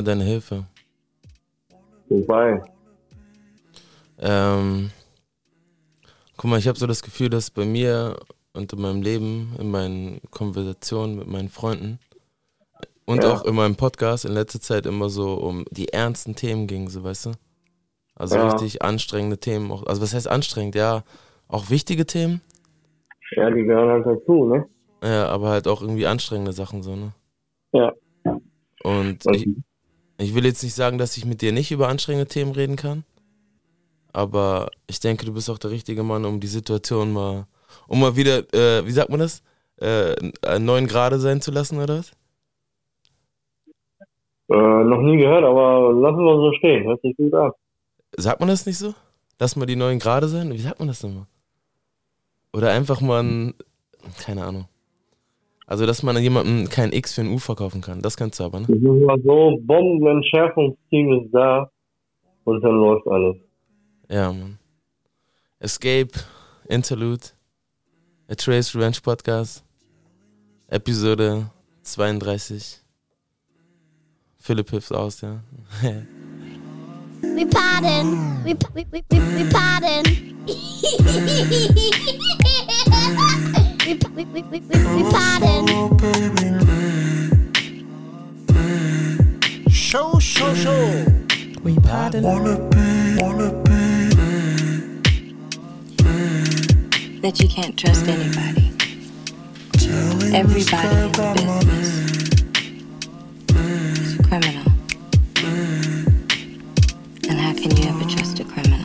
mal deine Hilfe. wobei. Ähm, guck mal, ich habe so das Gefühl, dass bei mir und in meinem Leben, in meinen Konversationen mit meinen Freunden und Ja. auch in meinem Podcast in letzter Zeit immer so um die ernsten Themen ging, so weißt du? Also Ja. richtig anstrengende Themen. Auch, also was heißt anstrengend? Ja, auch wichtige Themen, Ja, die gehören halt dazu, ne? ja, aber halt auch irgendwie anstrengende Sachen so, ne? Ja. Und ich, ich will jetzt nicht sagen, dass ich mit dir nicht über anstrengende Themen reden kann, aber ich denke, du bist auch der richtige Mann, um die Situation mal, um mal wieder, äh, wie sagt man das, äh, äh, neun Grade sein zu lassen, oder was? Äh, noch nie gehört, aber lassen wir so stehen. Hört sich gut an. Sagt man das nicht so? Lass mal die neun Grade sein? Wie sagt man das denn mal? Oder einfach mal ein, keine Ahnung. Also, dass man jemandem kein X für ein U verkaufen kann. Das kannst du aber, ne? Das ist mal so, Bombenentschärfungsteam ist da und dann läuft alles. Ja, Mann. Escape, Interlude, A Trace Revenge Podcast, Episode 32. Philipp hilft aus, ja. Wir paden! Wir, wir, wir, wir, wir paden! Wir, wir, wir, wir, wir, wir baby Show, show, show. We pardon. Wanna be, wanna be that you can't trust anybody. telling Everybody in the business is a criminal. And how can you ever trust a criminal?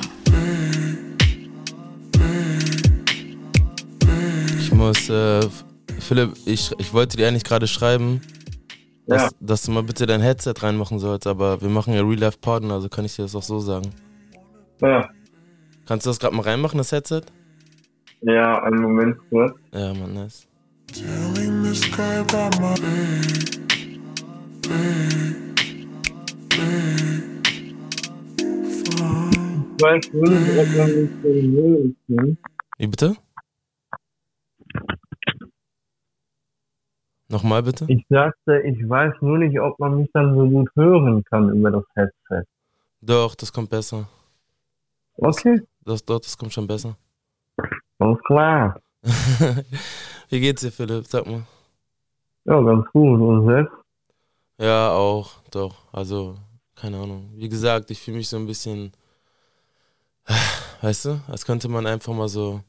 Muss, äh, Philipp, ich, ich wollte dir eigentlich gerade schreiben, dass, Ja. dass du mal bitte dein Headset reinmachen sollst, aber wir machen ja Real Life Pardon, also kann ich dir das auch so sagen. Ja, Kannst du das gerade mal reinmachen, das Headset? ja, einen Moment kurz. Ja, Mann, nice. telling the sky about my mich seriös nimmt. Wie bitte? Nochmal bitte? Ich sagte, ich weiß nur nicht, ob man mich dann so gut hören kann über das Headset. Doch, das kommt besser. Okay, Das, doch, das kommt schon besser. alles klar. Wie geht's dir, Philipp? Sag mal. Ja, ganz gut. Und selbst? Ja, auch, doch. Also, keine Ahnung. Wie gesagt, ich fühle mich so ein bisschen, weißt du, als könnte man einfach mal so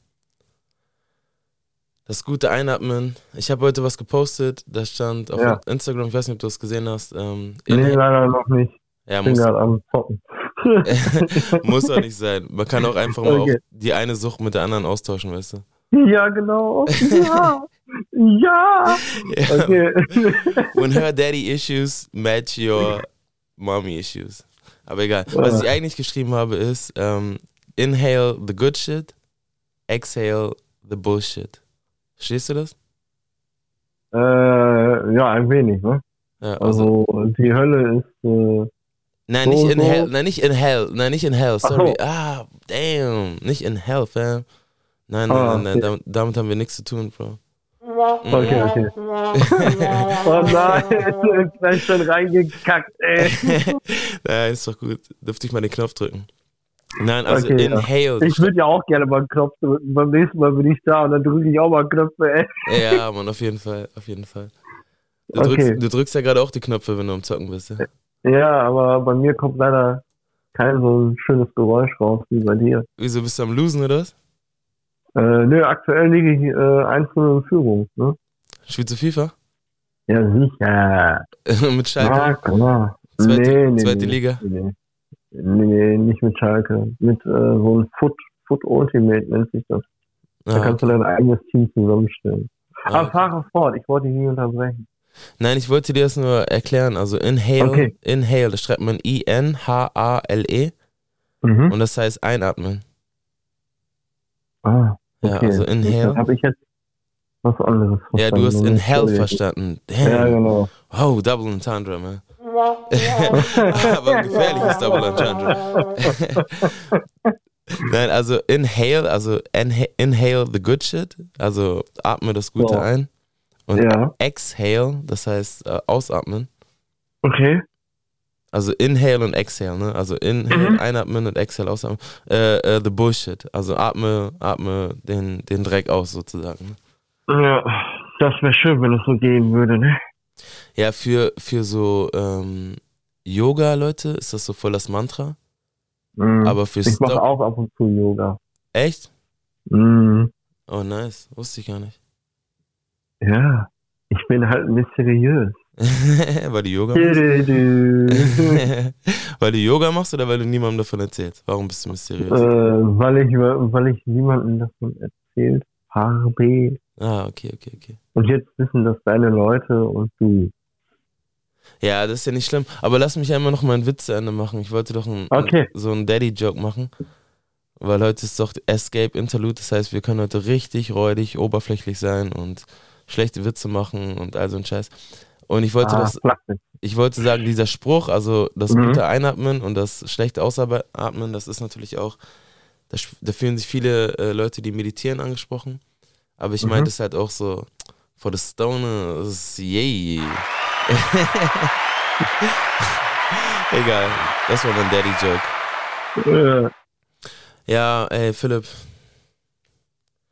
das gute Einatmen. Ich habe heute was gepostet, da stand auf Ja. Instagram, ich weiß nicht, ob du das gesehen hast. Ähm, Nee, leider noch nicht. ja, muss, gerade am Zocken. muss auch nicht sein. Man kann auch einfach mal Okay. die eine Sucht mit der anderen austauschen, weißt du. Ja, genau. Ja. ja. Ja. Okay. When her daddy issues match your mommy issues. Aber egal. Was ich eigentlich geschrieben habe ist, ähm, inhale the good shit, exhale the bullshit. Verstehst du das? äh, ja, ein wenig, ne? Ja, also, Also, die Hölle ist, äh, nein, nicht so, inhale, so. nein, nicht inhale, nein, nicht inhale, Ach sorry. so. Ah, damn, nicht inhale, fam. Nein, nein, Ah, nein, nein, okay. damit, damit haben wir nichts zu tun, Bro. okay, okay. Oh nein, gleich schon reingekackt, ey. nein, ist doch gut. Dürfte ich mal den Knopf drücken. Nein, also Okay, ja. inhale. Ich würde ja auch gerne mal einen Knopf drücken. Beim nächsten Mal bin ich da und dann drücke ich auch mal Knöpfe, ey. Ja, Mann, auf jeden Fall, auf jeden Fall. Du, Okay. drückst, du drückst ja gerade auch die Knöpfe, wenn du am Zocken bist. Ja? Ja, aber bei mir kommt leider kein so ein schönes Geräusch raus wie bei dir. Wieso bist du am Losen oder was? Äh, nö, aktuell liege ich äh, 1-0 in Führung. Ne? Spielst du FIFA? Ja, sicher. Mit Schalke? Ja, klar. Zweite- nee, nee, zweite nee, Liga? Nee, nee, nicht mit Schalke. Mit äh, so einem Foot, Foot Ultimate nennt sich das. Da Ah, kannst du dein eigenes Team zusammenstellen. ah, Aber okay. fahre fort, ich wollte dich nie unterbrechen. Nein, ich wollte dir das nur erklären. Also inhale, Okay. inhale, das schreibt man I-N-H-A-L-E Mhm. Und das heißt einatmen. Ah, Ja, okay. also Dann inhale. habe ich jetzt was anderes verstanden. Ja, du hast inhale verstanden. Ja, Damn. genau. Oh, Double Entendre, man. Aber ein gefährliches Double Entendre. Nein, also inhale, also inha- inhale the good shit, also atme das Gute So. ein. Und Ja, exhale, das heißt äh, ausatmen. okay. Also inhale und exhale, ne? Also inhale, Mhm. einatmen und exhale, ausatmen. Äh, äh, the bullshit. Also atme, atme den, den Dreck aus sozusagen. Ne? Ja, das wäre schön, wenn es so gehen würde, ne? Ja, für, für so ähm, Yoga-Leute ist das so voll das Mantra. Mhm. Aber für ich mache auch ab und zu Yoga. Echt? Mhm. Oh, nice. Wusste ich gar nicht. Ja, ich bin halt mysteriös. weil du Yoga machst? Weil du Yoga machst oder weil du niemandem davon erzählst? Warum bist du mysteriös? äh, weil ich weil ich niemandem davon erzählt habe. Ah, okay, okay, okay. Und jetzt wissen das deine Leute und du. Ja, das ist ja nicht schlimm. Aber lass mich einmal noch mal einen Witz zu Ende machen. Ich wollte doch ein, Okay. so einen Daddy-Joke machen. Weil heute ist doch Escape Interlude. Das heißt, wir können heute richtig räudig, oberflächlich sein und schlechte Witze machen und all so ein Scheiß. Und ich wollte ah, das, Flachwitz. ich wollte sagen, dieser Spruch, also das Mhm. gute Einatmen und das schlechte Ausatmen, das ist natürlich auch, da, da fühlen sich viele äh, Leute, die meditieren, angesprochen. Aber ich Mhm. meinte es halt auch so, for the stoners, yay. Egal, das war mein Daddy-Joke. Ja, ey, Philipp,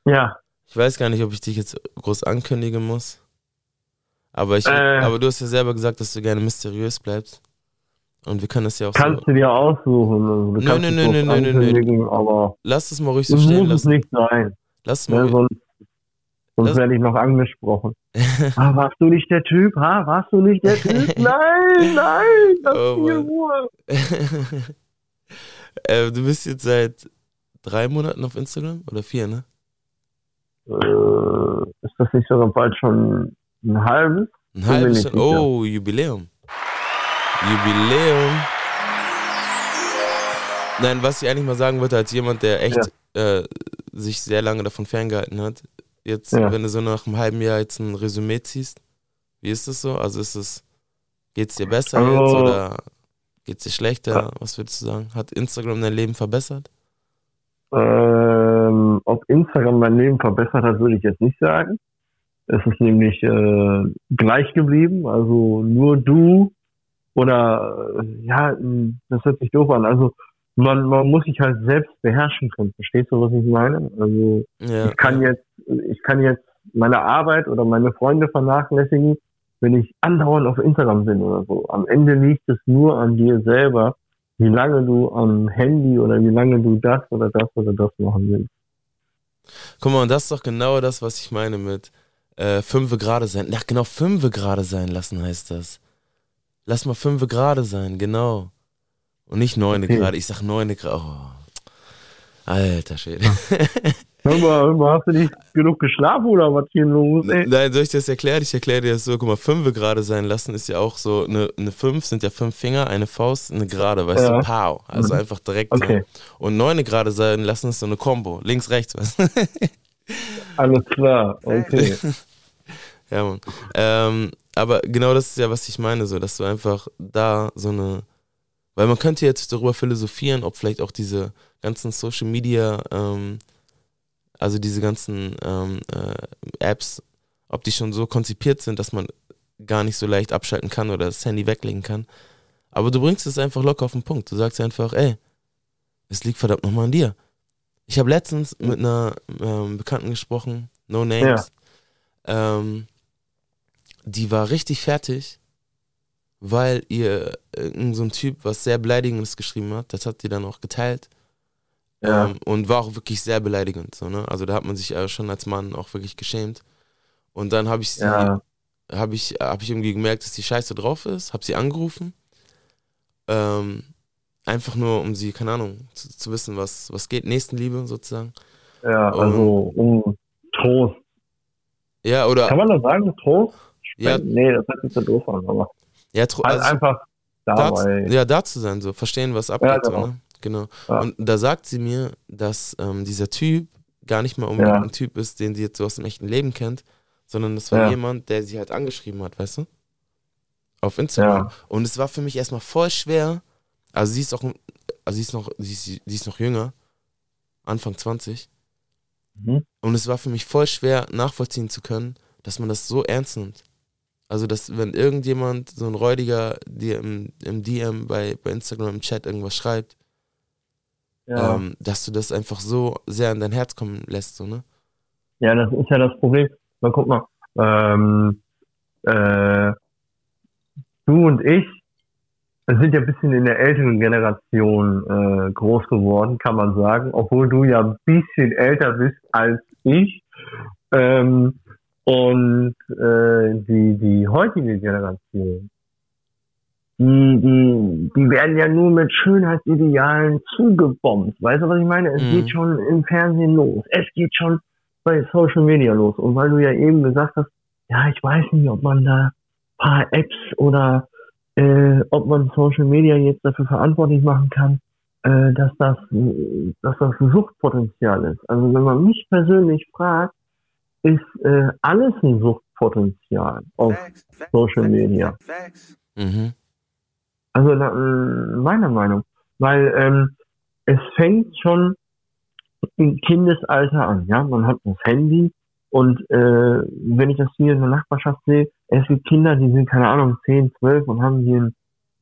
ja, ich weiß gar nicht, ob ich dich jetzt groß ankündigen muss. Aber, ich, Äh. aber du hast ja selber gesagt, dass du gerne mysteriös bleibst. Und wir können das ja auch kannst so. du dir aussuchen. Also, du Nö, kannst nö, es nö, Lass es mal ruhig so stehen muss es lassen. nicht sein. Lass es mal sonst sonst werde ich noch angesprochen. ah, warst du nicht der Typ? Ha? Warst du nicht der Typ? Nein, nein, lass Oh, Mann. Ruhe. äh, du bist jetzt seit drei Monaten auf Instagram oder vier, ne? Äh, ist das nicht sogar bald schon ein halbes? Ein mir halbes. Oh, Jubiläum. Jubiläum. Nein, was ich eigentlich mal sagen wollte, als jemand, der echt äh, sich sehr lange davon ferngehalten hat, jetzt, Ja. wenn du so nach einem halben Jahr jetzt ein Resümee ziehst, wie ist das so? Also ist es, geht's dir besser Also- jetzt oder geht's dir schlechter? Was würdest du sagen? Hat Instagram dein Leben verbessert? Ähm, ob Instagram mein Leben verbessert hat, würde ich jetzt nicht sagen. Es ist nämlich äh, gleich geblieben. Also nur du oder äh, ja, das hört sich doof an. Also man, man muss sich halt selbst beherrschen können. Verstehst du, was ich meine? Also Ja. ich kann jetzt, ich kann jetzt meine Arbeit oder meine Freunde vernachlässigen, wenn ich andauernd auf Instagram bin oder so. Am Ende liegt es nur an dir selber, wie lange du am Handy oder wie lange du das oder das oder das machen willst. Guck mal, und das ist doch genau das, was ich meine mit äh, fünfe gerade sein. Ach, genau, fünfe gerade sein lassen heißt das. Lass mal fünfe gerade sein, genau. Und nicht neune Okay. gerade. Ich sag neune gerade. Oh. Alter Schwede. Hör mal, hast du nicht genug geschlafen oder was hier los? Ey? Nein, soll ich das erklären? Ich erkläre dir das so. Guck mal, fünfe gerade sein lassen ist ja auch so, eine, eine fünf sind ja fünf Finger, eine Faust, eine gerade, weißt Ja. du, pow. Also Mhm. einfach direkt. Okay. So. Und neune gerade sein lassen ist so eine Combo. Links, rechts, weißt du? Alles klar, okay. Ja, Mann. Ähm, aber genau das ist ja, was ich meine, so, dass du einfach da so eine. Weil man könnte jetzt darüber philosophieren, ob vielleicht auch diese ganzen Social Media, ähm, also diese ganzen ähm, äh, Apps, ob die schon so konzipiert sind, dass man gar nicht so leicht abschalten kann oder das Handy weglegen kann. Aber du bringst es einfach locker auf den Punkt. Du sagst einfach, ey, es liegt verdammt nochmal an dir. Ich habe letztens mit einer ähm, Bekannten gesprochen, No Names. Ähm, die war richtig fertig, weil ihr irgend so ein Typ was sehr Beleidigendes geschrieben hat. Das hat die dann auch geteilt. Ja. Ähm, und war auch wirklich sehr beleidigend. So, ne? Also da hat man sich äh, schon als Mann auch wirklich geschämt. Und dann habe ich sie, Ja. habe ich, hab ich irgendwie gemerkt, dass die Scheiße drauf ist, habe sie angerufen. Ähm, einfach nur, um sie, keine Ahnung, zu, zu wissen, was, was geht. Nächstenliebe sozusagen. Ja, also um Trost. Ja, oder. Kann man das sagen, Trost? ja, Nee, das hört sich so doof an, aber ja, halt also, einfach da, ja, da zu sein, so verstehen, was abgeht. genau. So, ne? Genau. Ja. Und da sagt sie mir, dass ähm, dieser Typ gar nicht mal unbedingt Ja. ein Typ ist, den sie jetzt so aus dem echten Leben kennt, sondern das war Ja. jemand, der sie halt angeschrieben hat, weißt du? Auf Instagram. Ja. Und es war für mich erstmal voll schwer. Also sie ist auch, also sie ist noch, sie ist, sie ist noch jünger, Anfang 20. Mhm. Und es war für mich voll schwer nachvollziehen zu können, dass man das so ernst nimmt. Also, dass wenn irgendjemand, so ein Räudiger, dir im, im DM bei, bei Instagram im Chat irgendwas schreibt, Ja. ähm, dass du das einfach so sehr an dein Herz kommen lässt, so, ne? Ja, das ist ja das Problem. Mal guck mal, ähm, äh, du und ich sind ja ein bisschen in der älteren Generation äh, groß geworden, kann man sagen, obwohl du ja ein bisschen älter bist als ich. Ähm, und äh, die, die heutige Generation, die, die, die werden ja nur mit Schönheitsidealen zugebombt. Weißt du, was ich meine? Es Mhm. geht schon im Fernsehen los. Es geht schon bei Social Media los. Und weil du ja eben gesagt hast, ja, ich weiß nicht, ob man da paar Apps oder äh, ob man Social Media jetzt dafür verantwortlich machen kann, äh, dass das, dass das ein Suchtpotenzial ist. Also wenn man mich persönlich fragt, ist äh, alles ein Suchtpotenzial auf Social Media. Mhm. Also na, äh, meiner Meinung. Weil ähm, es fängt schon im Kindesalter an, ja. Man hat das Handy und äh, wenn ich das hier in der Nachbarschaft sehe, es gibt Kinder, die sind, keine Ahnung, 10, 12 und haben hier ein,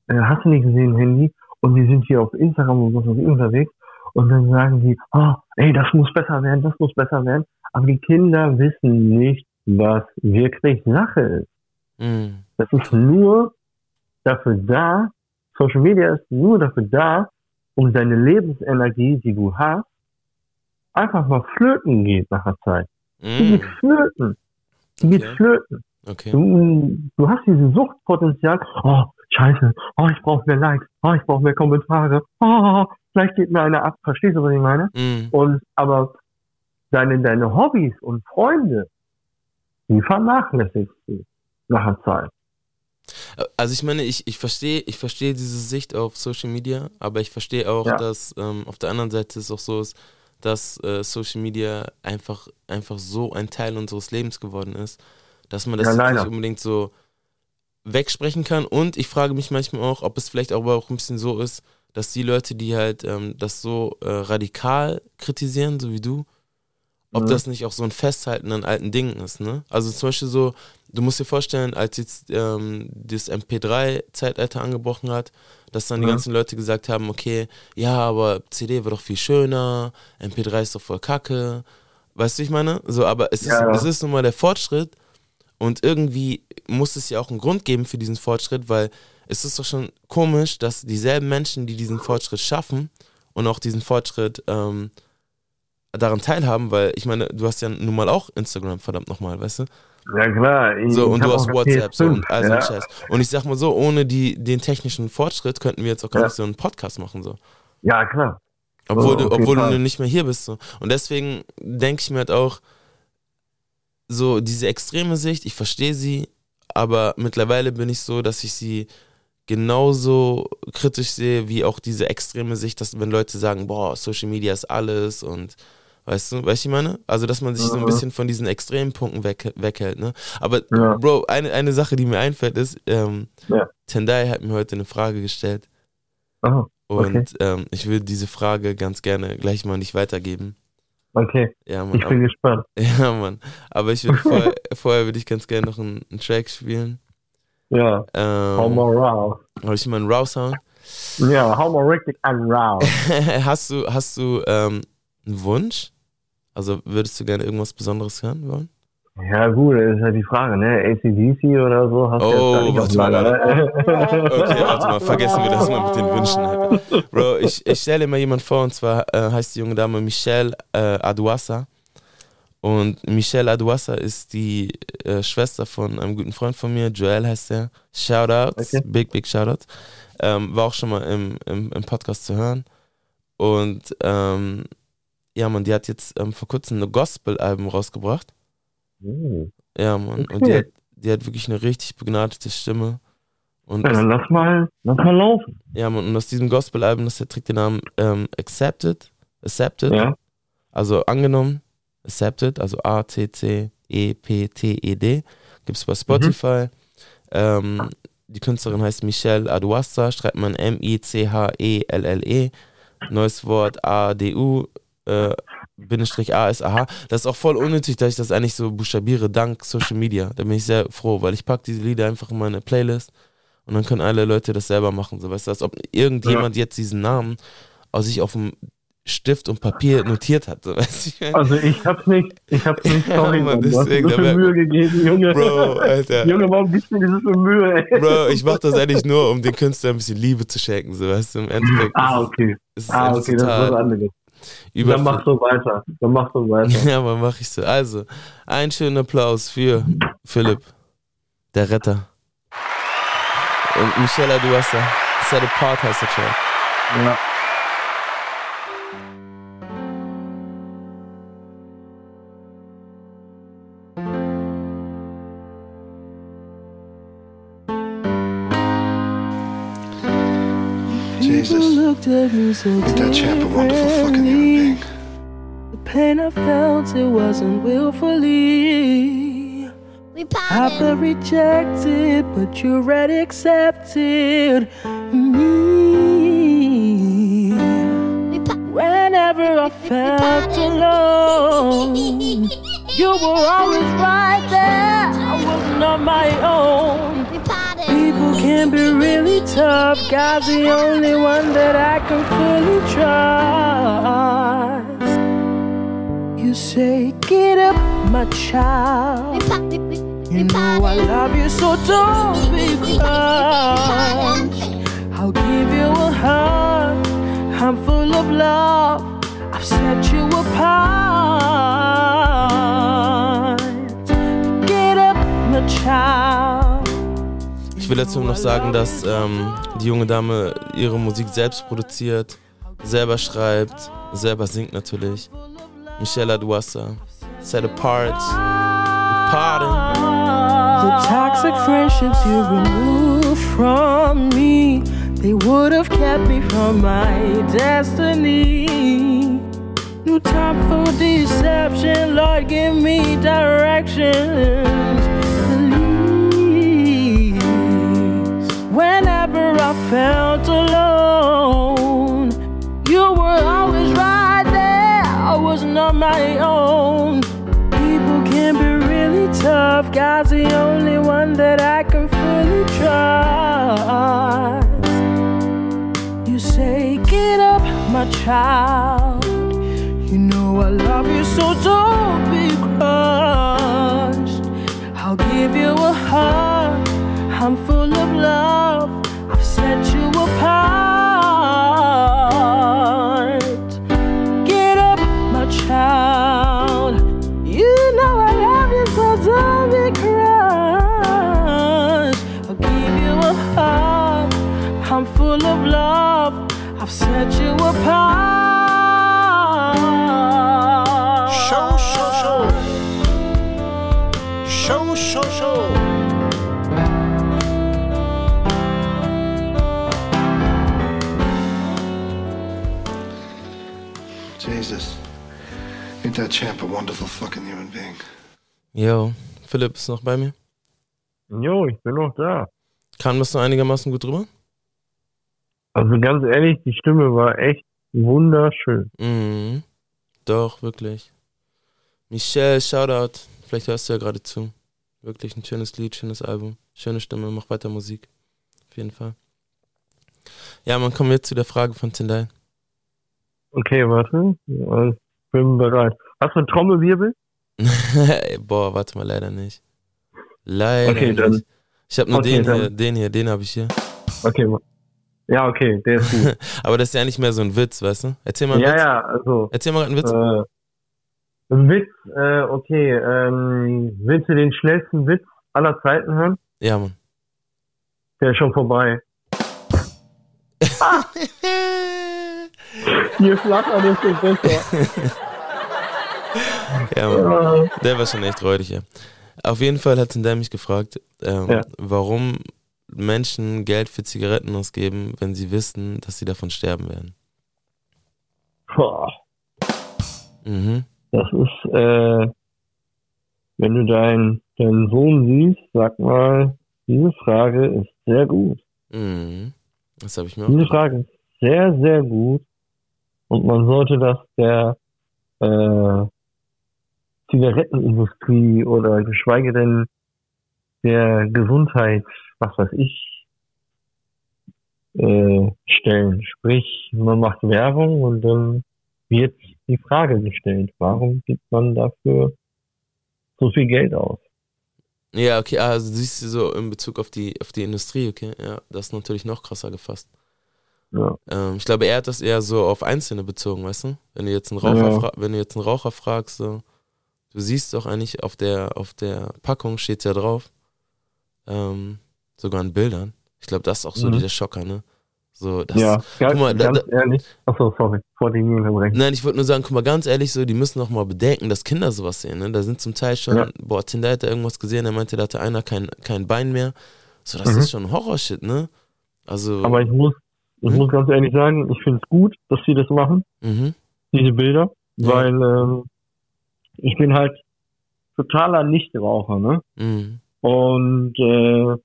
äh, hast du nicht gesehen, Handy und die sind hier auf Instagram und ich unterwegs und dann sagen die, oh, ey, das muss besser werden, das muss besser werden. Aber die Kinder wissen nicht, was wirklich Sache ist. Mhm. Das ist nur dafür da, Social Media ist nur dafür da, um deine Lebensenergie, die du hast, einfach mal flöten geht nach der Zeit. Die geht Mhm. flöten. Die geht Okay. flöten. Okay. Du, du hast dieses Suchtpotenzial. Oh, scheiße. Oh, ich brauche mehr Likes. Oh, ich brauche mehr Kommentare. Oh, vielleicht geht mir einer ab. Verstehst du, was ich meine? Mhm. Und aber deine, deine Hobbys und Freunde, die vernachlässigst du nach der Zeit. Also ich meine, ich, ich verstehe, ich verstehe diese Sicht auf Social Media, aber ich verstehe auch, Ja. dass ähm, auf der anderen Seite es auch so ist, dass äh, Social Media einfach, einfach so ein Teil unseres Lebens geworden ist, dass man das Ja, nicht unbedingt so wegsprechen kann. Und ich frage mich manchmal auch, ob es vielleicht aber auch ein bisschen so ist, dass die Leute, die halt ähm, das so äh, radikal kritisieren, so wie du, ob Mhm. das nicht auch so ein Festhalten an alten Dingen ist, ne? Also zum Beispiel so, du musst dir vorstellen, als jetzt ähm, das MP3-Zeitalter angebrochen hat, dass dann die Mhm. ganzen Leute gesagt haben, okay, ja, aber CD war doch viel schöner, MP3 ist doch voll kacke. Weißt du, ich meine? So, aber es ist, ja. es ist nun mal der Fortschritt und irgendwie muss es ja auch einen Grund geben für diesen Fortschritt, weil es ist doch schon komisch, dass dieselben Menschen, die diesen Fortschritt schaffen und auch diesen Fortschritt ähm, daran teilhaben, weil ich meine, du hast ja nun mal auch Instagram, verdammt nochmal, weißt du? Ja klar. Ich, So, und du hast WhatsApp so, PS5, und all so ja. Scheiß. Und ich sag mal so, ohne die, den technischen Fortschritt könnten wir jetzt auch gar Ja. nicht so einen Podcast machen. So. Ja, klar. Obwohl, Oh, du, obwohl du nicht mehr hier bist. So. Und deswegen denke ich mir halt auch, so diese extreme Sicht, ich verstehe sie, aber mittlerweile bin ich so, dass ich sie genauso kritisch sehe, wie auch diese extreme Sicht, dass wenn Leute sagen, boah, Social Media ist alles und weißt du, weißt du, ich meine? Also, dass man sich so ein Mhm. bisschen von diesen extremen Punkten weg, weghält, ne? Aber, Ja. Bro, eine, eine Sache, die mir einfällt, ist, ähm, Ja. Tendai hat mir heute eine Frage gestellt Oh, und Okay. ähm, ich will diese Frage ganz gerne glich mal nicht weitergeben. okay. Ja, Mann. Ich bin gespannt. aber, ja, Mann. Aber ich will vorher, vorher würde ich ganz gerne noch einen, einen Track spielen. Ja, hau Ähm, mal raus. Hol ich mal einen raushauen. Ja, hau mal richtig an raus. hast du, hast du ähm, einen Wunsch? Also würdest du gerne irgendwas Besonderes hören wollen? Ja, gut, das ist halt die Frage, ne? ACDC oder so hast du Oh, jetzt gar nicht auf warte mal, ne? Okay, warte mal, vergessen wir das mal mit den Wünschen. Bro, ich, ich stelle mir jemand vor, und zwar äh, heißt die junge Dame Michelle äh, Aduassa. Und Michelle Aduassa ist die äh, Schwester von einem guten Freund von mir, Joel heißt er. Shoutouts, Okay. big, big Shoutouts. Ähm, war auch schon mal im, im, im Podcast zu hören. Und ähm, ja, man, die hat jetzt ähm, vor kurzem eine Gospel-Album rausgebracht. Hm. Ja, Mann. Und Okay. die hat, die hat wirklich eine richtig begnadete Stimme. Und Ja, dann lass mal, lass mal laufen. ja, Mann, und aus diesem Gospel-Album, das trägt den Namen ähm, Accepted. Accepted. Ja. Also angenommen. Accepted, also E A-C-C-E-P-T-E-D. Gibt es bei Spotify. Ähm, die Künstlerin heißt Michelle Aduassa, schreibt man M-I-C-H-E-L-L-E. Neues Wort A-D-U. Äh, Bindestrich A-S-A-H. Das ist auch voll unnötig, dass ich das eigentlich so buchstabiere, dank Social Media. Da bin ich sehr froh, weil ich packe diese Lieder einfach in meine Playlist und dann können alle Leute das selber machen. So, weißt du, als ob irgendjemand jetzt diesen Namen aus sich auf dem Stift und Papier notiert hat. So, weißt du? Also ich hab's nicht, ich hab's nicht, Ja, sorry, Mann, Mann. Du hast wär- Mühe gegeben, Junge. Bro, Alter. Junge, warum gibst du so viel Mühe, ey? Bro, ich mach das eigentlich nur, um den Künstler ein bisschen Liebe zu schenken, so weißt du, im Endeffekt. Ah, ist okay. ist es Ah, okay, das ist was total anderes. Über Dann mach so weiter. Dann mach so weiter. Ja, aber mach ich so. Also, einen schönen Applaus für Philipp, der Retter. Und Michelle Aduassa, Set Apart heißt der Track. Ja. Jesus, looked at me so ain't that champ a wonderful fucking human being? The pain I felt, it wasn't willfully. We I've been rejected, but you already accepted me. Whenever I felt alone, you were always right there. I wasn't on my own. People can be really tough. God's the only one that I can fully trust. You say, Get up, my child. pa- we- we- You know I love you, so don't be crushed. I'll give you a hug. I'm full of love. I've set you apart. Get up, my child. Will dazu noch sagen, dass ähm, die junge Dame ihre Musik selbst produziert, selber schreibt, selber singt natürlich. Michelle Aduassa, Set Apart, Pardon. The toxic friendships you removed from me, they would have kept me from my destiny. New time for deception, Lord, give me directions. Whenever I felt alone, you were always right there. I wasn't on my own. People can be really tough. God's the only one that I can fully trust. You say, Get up, my child. You know I love you, so don't champ a wonderful fucking human being? Yo, Philipp ist noch bei mir. Jo, ich bin noch da. Kam das noch einigermaßen gut drüber? Also ganz ehrlich, die Stimme war echt wunderschön. Mhm. Doch, wirklich. Michelle, Shoutout. Vielleicht hörst du ja gerade zu. Wirklich ein schönes Lied, schönes Album. Schöne Stimme, mach weiter Musik. Auf jeden Fall. Ja, man kommt jetzt zu der Frage von Tindai. Okay, warte. Ich bin bereit. Hast du einen Trommelwirbel? Boah, warte mal, leider nicht. Leider Okay, nicht. dann- Ich habe nur okay, den dann- hier, den hier, den habe ich hier. Okay. Ja, okay, der ist gut. Aber das ist ja nicht mehr so ein Witz, weißt du? Erzähl mal einen ja, Witz. ja, also. Erzähl mal einen Witz. Äh, ein Witz, äh, okay. Ähm, willst du den schnellsten Witz aller Zeiten hören? Ja, Mann. Der ist schon vorbei. Hier flattern ist es besser. Ja, Mann. Der war schon echt räudig, ja. Auf jeden Fall hat Tindai mich gefragt, ähm, Ja. warum Menschen Geld für Zigaretten ausgeben, wenn sie wissen, dass sie davon sterben werden. Boah, Mhm. das ist, äh, wenn du deinen deinen Sohn siehst, sag mal, diese Frage ist sehr gut. Mhm. Das habe ich mir Diese. Frage ist sehr, sehr gut. Und man sollte das der äh, Zigarettenindustrie oder geschweige denn der Gesundheit, was weiß ich, äh, stellen. Sprich, man macht Werbung und dann wird die Frage gestellt, warum gibt man dafür so viel Geld aus? Ja, okay, also siehst du so in Bezug auf die, auf die Industrie, okay, ja, das ist natürlich noch krasser gefasst. Ja. Ähm, ich glaube, er hat das eher so auf Einzelne bezogen, weißt du? Wenn du jetzt einen Raucher, Ja. wenn du jetzt einen Raucher fragst, so, du siehst doch eigentlich auf der, auf der Packung steht ja drauf, ähm, sogar in Bildern. Ich glaube, das ist auch so Mhm. dieser Schocker, ne? So, das, ja, ganz, guck mal, da, ganz da, ehrlich. Achso, sorry, vor dem unterbrechen. Nein, ich wollte nur sagen, guck mal, ganz ehrlich, so, die müssen noch mal bedenken, dass Kinder sowas sehen. Ne? Da sind zum Teil schon, Ja. boah, Tinder hat da irgendwas gesehen, er meinte, da hatte einer kein, kein Bein mehr. So, das Mhm. ist schon Horrorshit, ne? Also, Aber ich muss, ich Mhm. muss ganz ehrlich sagen, ich finde es gut, dass sie das machen, mhm, diese Bilder, Ja. weil ähm, ich bin halt totaler Nichtraucher, ne? mhm, Und äh,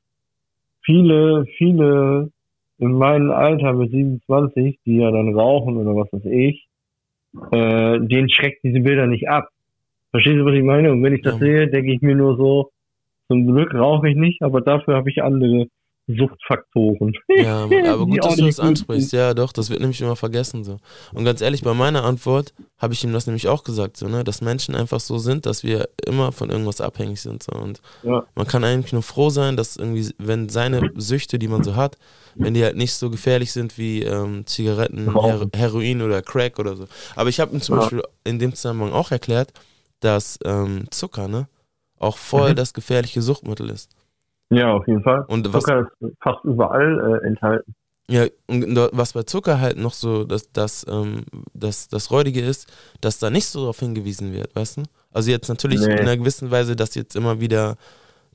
viele, viele in meinem Alter mit 27, die ja dann rauchen oder was weiß ich, äh, denen schreckt diese Bilder nicht ab. Verstehst du, was ich meine? Und wenn ich das Ja. sehe, denke ich mir nur so, zum Glück rauche ich nicht, aber dafür habe ich andere Suchtfaktoren. ja, aber gut, dass du das ansprichst. Ja, doch, das wird nämlich immer vergessen, so. Und ganz ehrlich, bei meiner Antwort habe ich ihm das nämlich auch gesagt, so, ne? Dass Menschen einfach so sind, dass wir immer von irgendwas abhängig sind, so. Und Ja. man kann eigentlich nur froh sein, dass irgendwie, wenn seine Süchte, die man so hat, wenn die halt nicht so gefährlich sind wie ähm, Zigaretten, Her. Heroin oder Crack oder so. Aber ich habe ihm zum Ja. Beispiel in dem Zusammenhang auch erklärt, dass ähm, Zucker, ne, auch voll Mhm. das gefährliche Suchtmittel ist. Ja, auf jeden Fall. Und was, Zucker ist fast überall äh, enthalten. ja, und was bei Zucker halt noch so das, das, ähm, das, das Räudige ist, dass da nicht so darauf hingewiesen wird, weißt du? Also jetzt natürlich Nee. in einer gewissen Weise, dass jetzt immer wieder,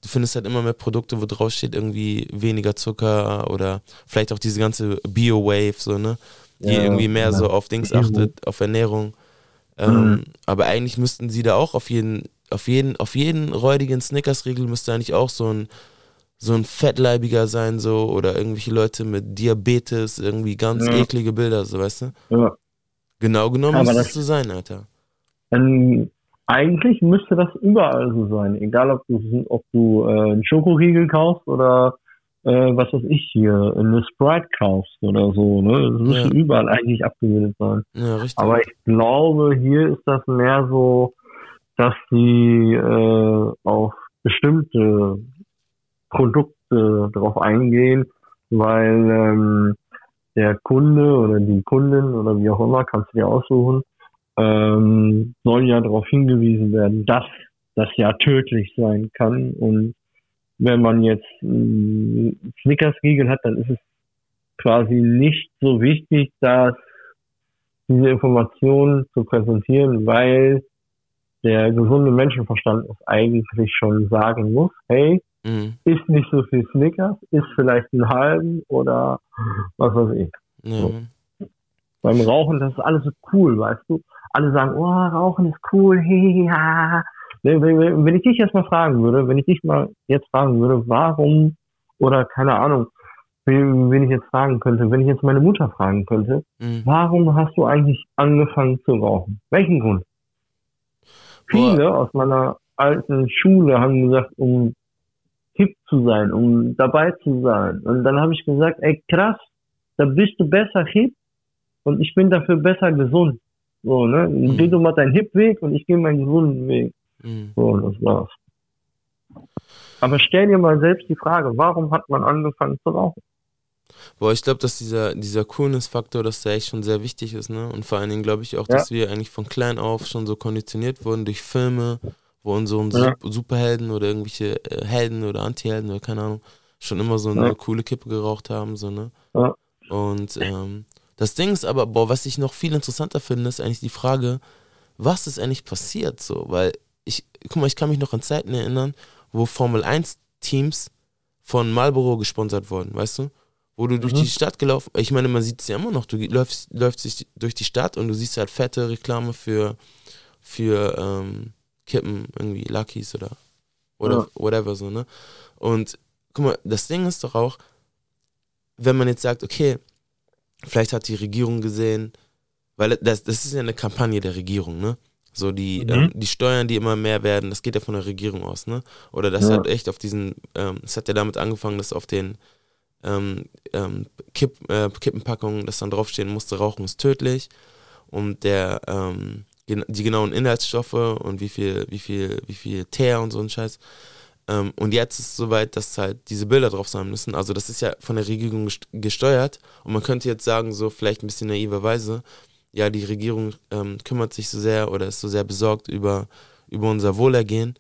du findest halt immer mehr Produkte, wo drauf steht irgendwie weniger Zucker oder vielleicht auch diese ganze Bio-Wave, so, ne? Die Ja, irgendwie mehr ja. so auf Dings achtet, auf Ernährung. Ähm, Mhm. Aber eigentlich müssten sie da auch auf jeden, auf jeden, auf jeden räudigen Snickers-Riegel müsste eigentlich auch so ein so ein Fettleibiger sein, so, oder irgendwelche Leute mit Diabetes, irgendwie ganz Ja. eklige Bilder, so, weißt du? Ja. Genau genommen Aber muss das- so sein, Alter. Ähm, eigentlich müsste das überall so sein. Egal, ob du, ob du äh, einen Schokoriegel kaufst oder äh, was weiß ich hier, eine Sprite kaufst oder so. Ne? Das müsste Ja. überall eigentlich abgebildet sein. Ja, richtig. Aber ich glaube, hier ist das mehr so, dass sie äh, auf bestimmte Produkte drauf eingehen, weil ähm, der Kunde oder die Kundin oder wie auch immer, kannst du dir aussuchen, ähm, soll ja darauf hingewiesen werden, dass das ja tödlich sein kann. Und wenn man jetzt einen Snickers-Riegel hat, dann ist es quasi nicht so wichtig, dass diese Informationen zu präsentieren, weil der gesunde Menschenverstand es eigentlich schon sagen muss, hey, Mhm. isst nicht so viel Snickers, isst vielleicht einen halben oder was weiß ich. Ja, So. Beim Rauchen, das ist alles so cool, weißt du? Alle sagen, oh, Rauchen ist cool, hehe, ja. Wenn, ich dich jetzt mal fragen würde, wenn ich dich mal jetzt fragen würde, warum, oder keine Ahnung, wen, ich jetzt fragen könnte, wenn ich jetzt meine Mutter fragen könnte, Mhm. warum hast du eigentlich angefangen zu rauchen? Welchen Grund? Viele aus meiner alten Schule haben gesagt, um hip zu sein, um dabei zu sein. Und dann habe ich gesagt, ey krass, dann bist du besser hip und ich bin dafür besser gesund. So, ne? Mhm. Geh du mal deinen Hip-Weg und ich gehe meinen gesunden Weg. Mhm. So, das war's. Aber stell dir mal selbst die Frage, warum hat man angefangen zu rauchen? Boah, ich glaube, dass dieser, dieser Coolness-Faktor, dass der echt schon sehr wichtig ist, ne? Und vor allen Dingen glaube ich auch, Ja. dass wir eigentlich von klein auf schon so konditioniert wurden durch Filme, wo unsere Ja. Sup- Superhelden oder irgendwelche äh, Helden oder Antihelden oder keine Ahnung, schon immer so eine Ja. coole Kippe geraucht haben, so, ne? Ja. Und ähm, das Ding ist aber, boah, was ich noch viel interessanter finde, ist eigentlich die Frage, was ist eigentlich passiert, so? Weil ich, guck mal, ich kann mich noch an Zeiten erinnern, wo Formel 1 Teams von Marlboro gesponsert wurden, weißt du? Wo du durch Mhm. die Stadt gelaufen, ich meine, man sieht es ja immer noch, du läufst, läufst durch die Stadt und du siehst halt fette Reklame für, für ähm, Kippen, irgendwie Luckies oder, oder Ja. whatever so, ne? Und guck mal, das Ding ist doch auch, wenn man jetzt sagt, okay, vielleicht hat die Regierung gesehen, weil das, das ist ja eine Kampagne der Regierung, ne? So die, Mhm. ähm, die Steuern, die immer mehr werden, das geht ja von der Regierung aus, ne? Oder das Ja. hat echt auf diesen, ähm, es hat ja damit angefangen, dass auf den ähm, ähm, Kipp, äh, Kippenpackungen, das dann draufstehen musste, Rauchen ist tödlich und der ähm, die genauen Inhaltsstoffe und wie viel, wie viel, wie viel Teer und so ein Scheiß. Ähm, und jetzt ist es soweit, dass halt diese Bilder drauf sein müssen. Also das ist ja von der Regierung gest- gesteuert. Und man könnte jetzt sagen, so vielleicht ein bisschen naiverweise, ja, die Regierung ähm, kümmert sich so sehr oder ist so sehr besorgt über, über unser Wohlergehen.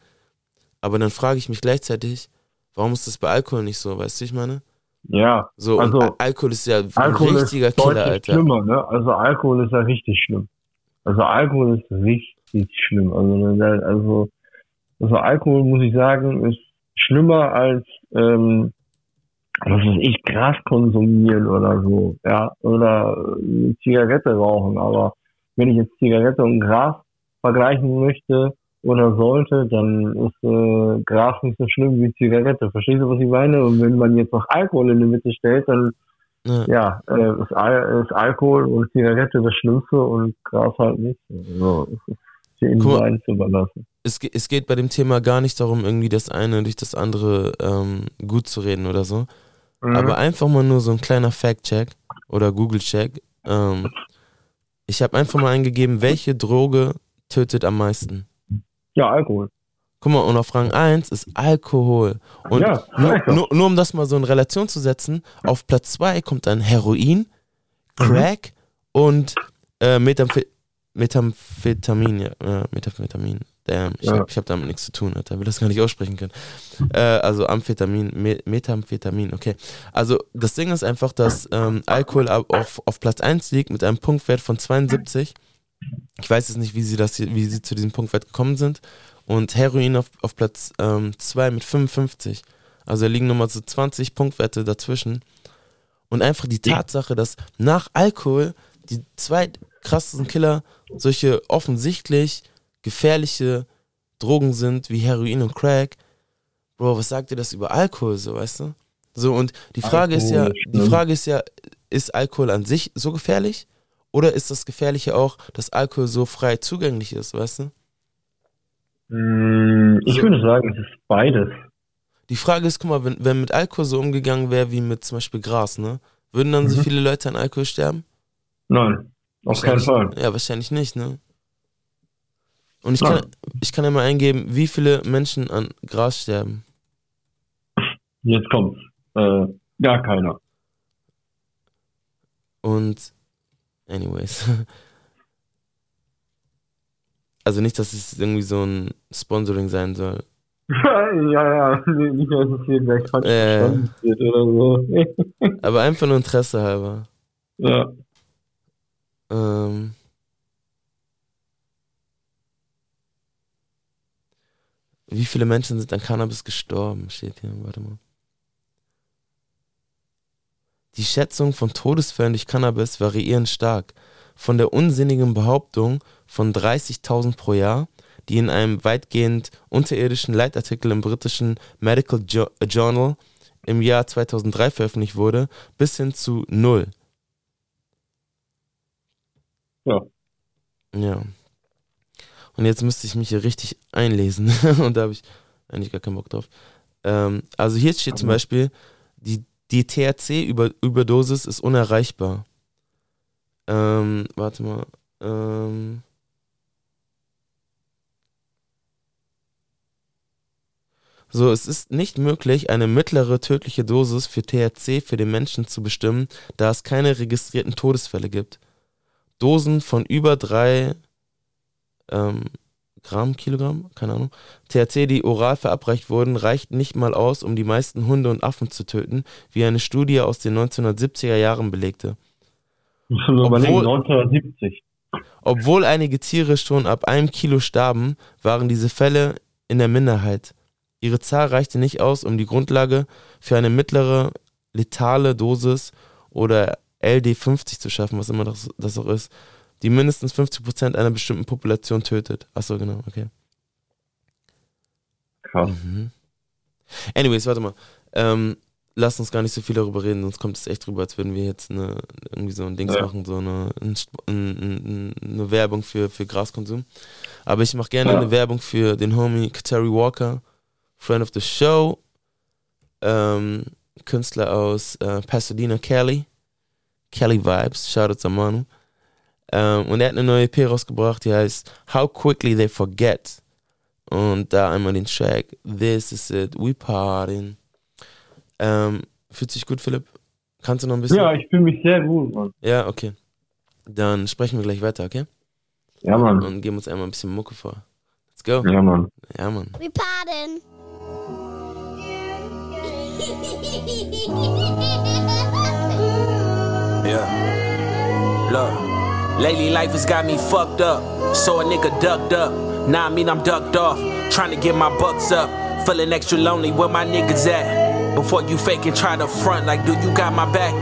Aber dann frage ich mich gleichzeitig, warum ist das bei Alkohol nicht so, weißt du, ich meine? Ja, So, Also, Alkohol ist ja ein Alkohol richtiger ist Killer, Alter. schlimmer, ne? Also Alkohol ist ja richtig schlimm. Also Alkohol ist richtig schlimm. Also, also, also Alkohol muss ich sagen, ist schlimmer als ähm, was weiß ich, Gras konsumieren oder so, ja, oder äh, Zigarette rauchen. Aber wenn ich jetzt Zigarette und Gras vergleichen möchte oder sollte, dann ist äh, Gras nicht so schlimm wie Zigarette. Verstehst du, was ich meine? Und wenn man jetzt noch Alkohol in die Mitte stellt, dann Ja. ja, äh, ist, Al ist Alkohol und Zigarette das Schlimmste und Gras halt nicht. Also, mal. sein zu überlassen. es, es geht bei dem Thema gar nicht darum, irgendwie das eine durch das andere ähm, gut zu reden oder so. Mhm. Aber einfach mal nur so ein kleiner Fact-Check oder Google-Check. Ähm, ich habe einfach mal eingegeben, welche Droge tötet am meisten. ja, Alkohol. Guck mal, und auf Rang 1 ist Alkohol. Und Ja, nur, ich nur, nur um das mal so in Relation zu setzen, auf Platz 2 kommt dann Heroin, Crack und äh, Methamphe Methamphetamin. Ja, äh, Methamphetamin. Damn, ich Ja. habe hab damit nichts zu tun, Alter. will das gar nicht aussprechen können. Äh, also Amphetamin, Me Methamphetamin, okay. Also das Ding ist einfach, dass ähm, Alkohol au- auf, auf Platz 1 liegt mit einem Punktwert von 72. Ich weiß jetzt nicht, wie sie, das hier, wie sie zu diesem Punktwert gekommen sind. Und Heroin auf, auf Platz 2 mit 55. Also da liegen nochmal so 20 Punktwerte dazwischen. Und einfach die Tatsache, dass nach Alkohol die zwei krassesten Killer solche offensichtlich gefährliche Drogen sind wie Heroin und Crack. Bro, was sagt dir das über Alkohol so, weißt du? So, und die Frage ist ja, Alkohol ist die schlimm. Frage ist ja, ist Alkohol an sich so gefährlich? Oder ist das Gefährliche auch, dass Alkohol so frei zugänglich ist, weißt du? Mm, Ich So. würde sagen, es ist beides. Die Frage ist, guck mal, wenn, wenn mit Alkohol so umgegangen wäre wie mit zum Beispiel Gras, ne? Würden dann so Mhm. viele Leute an Alkohol sterben? Nein, auf keinen Fall. Ja, wahrscheinlich nicht, ne? Und ich Nein. kann, ich kann ja mal eingeben, wie viele Menschen an Gras sterben. Jetzt kommt's. Äh, gar keiner. Und, anyways. Also nicht, dass es irgendwie so ein Sponsoring sein soll. ja, ja, nicht, dass es hier gleich falsch Äh. wird oder so. Aber einfach nur Interesse halber. ja. Ähm, wie viele Menschen sind an Cannabis gestorben? Steht hier, warte mal. Die Schätzung von Todesfällen durch Cannabis variieren stark. Von der unsinnigen Behauptung von 30.000 pro Jahr, die in einem weitgehend unterirdischen Leitartikel im britischen Medical Jo- Journal im Jahr 2003 veröffentlicht wurde, bis hin zu null. Ja. Ja. Und jetzt müsste ich mich hier richtig einlesen. Und da habe ich eigentlich gar keinen Bock drauf. Ähm, also hier steht zum Beispiel, die, Die THC-Überdosis ist unerreichbar. Ähm, warte mal. Ähm. So, es ist nicht möglich, eine mittlere tödliche Dosis für THC für den Menschen zu bestimmen, da es keine registrierten Todesfälle gibt. Dosen von über drei ähm, Gramm, Kilogramm, keine Ahnung, THC, die oral verabreicht wurden, reicht nicht mal aus, um die meisten Hunde und Affen zu töten, wie eine Studie aus den 1970er Jahren belegte. Überlegen, Obwohl- 1970. Obwohl einige Tiere schon ab einem Kilo starben, waren diese Fälle in der Minderheit. Ihre Zahl reichte nicht aus, um die Grundlage für eine mittlere letale Dosis oder LD50 zu schaffen, was immer das, das auch ist, die mindestens 50% einer bestimmten Population tötet. Achso, genau, okay. Krass. Mhm. Anyways, warte mal. Ähm, lass uns gar nicht so viel darüber reden, sonst kommt es echt rüber, als würden wir jetzt eine, irgendwie so ein Dings Ja. machen, so eine, ein, ein, ein, eine Werbung für, für Graskonsum. Aber ich mache gerne Ja. eine Werbung für den Homie Kateri Walker, Friend of the Show, ähm, Künstler aus äh, Pasadena, Kelly. Kelly Vibes, Shoutouts an Manu. Ähm, und er hat eine neue EP rausgebracht, die heißt How Quickly They Forget. Und da einmal den Track This is it, we partying. Ähm, fühlt sich gut, Philipp? Kannst du noch ein bisschen? Ja, ich fühle mich sehr gut, Mann. Ja, okay. Dann sprechen wir gleich weiter, okay? Ja, Mann. Und geben uns einmal ein bisschen Mucke vor. Let's go. Ja, Mann. Ja, Mann. We pardon. Yeah. Look, lately life has got me fucked up. So a nigga ducked up. Now I mean I'm ducked off. Trying to get my bucks up. Feeling extra lonely where my niggas at. Before you fake and try to front, like, do you got my back?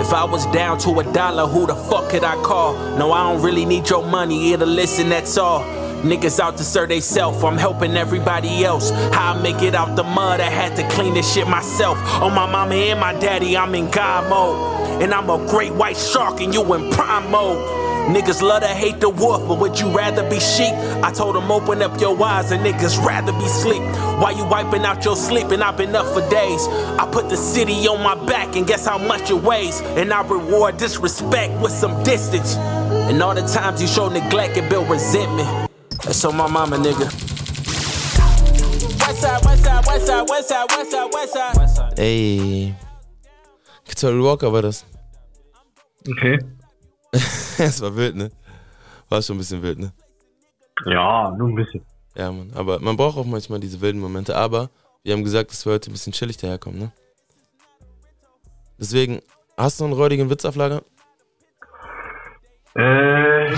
If I was down to a dollar, who the fuck could I call? No, I don't really need your money, here to listen, that's all. Niggas out to serve they self, I'm helping everybody else. How I make it out the mud, I had to clean this shit myself. On my mama and my daddy, I'm in God mode. And I'm a great white shark, and you in prime mode. Niggas love to hate the wolf, but would you rather be sheep? I told them open up your eyes, and niggas rather be sleep. Why you wiping out your sleep? And I've been up for days. I put the city on my back, and guess how much it weighs? And I reward disrespect with some distance. And all the times you show neglect and build resentment. That's on my mama, nigga. West side, west side, west side, west side, west side, west side. West side. Ey. Kateri Walker war das. Okay. Es war wild, ne? War schon ein bisschen wild, ne? Ja, nur ein bisschen. Ja, Mann. Aber man braucht auch manchmal diese wilden Momente. Aber wir haben gesagt, dass wir heute ein bisschen chillig daherkommen, ne? Deswegen, hast du einen räudigen Witz auf Lager? Äh,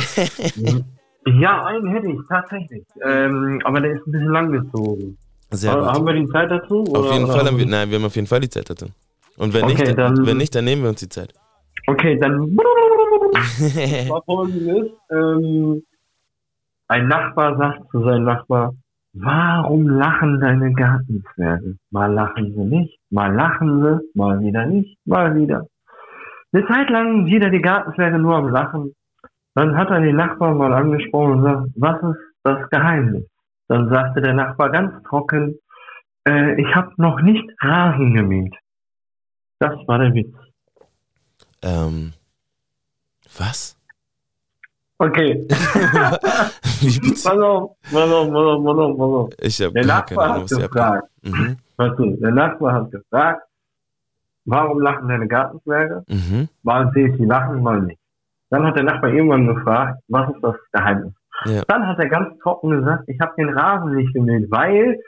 ja, einen hätte ich, tatsächlich. Ähm, aber der ist ein bisschen langgezogen. Sehr Ha- gut. Haben wir die Zeit dazu? Auf oder- jeden oder Fall haben wir, nein, wir haben auf jeden Fall die Zeit dazu. Und wenn, Okay, nicht, dann- wenn nicht, dann nehmen wir uns die Zeit. Okay, dann. war folgendes. Ähm, ein Nachbar sagt zu seinem Nachbar, warum lachen deine Gartenzwerge? Mal lachen sie nicht, mal lachen sie, mal wieder nicht, mal wieder. Eine Zeit lang wieder die Gartenzwerge nur am Lachen. Dann hat er den Nachbar mal angesprochen und sagt, was ist das Geheimnis? Dann sagte der Nachbar ganz trocken, äh, ich habe noch nicht Rasen gemäht. Das war der Witz. Ähm, was? Okay. Wie bitte? Pass auf, pass auf, pass auf, pass auf, pass auf. Ich habe keine Nachbar Ahnung, hat was gefragt, Mhm. weißt du, der Nachbar hat gefragt, warum lachen deine Gartenzwerge? Mhm. Mal sehe ich die lachen, mal nicht. Dann hat der Nachbar irgendwann gefragt, was ist das Geheimnis? Ja. Dann hat er ganz trocken gesagt, ich habe den Rasen nicht gemäht, weil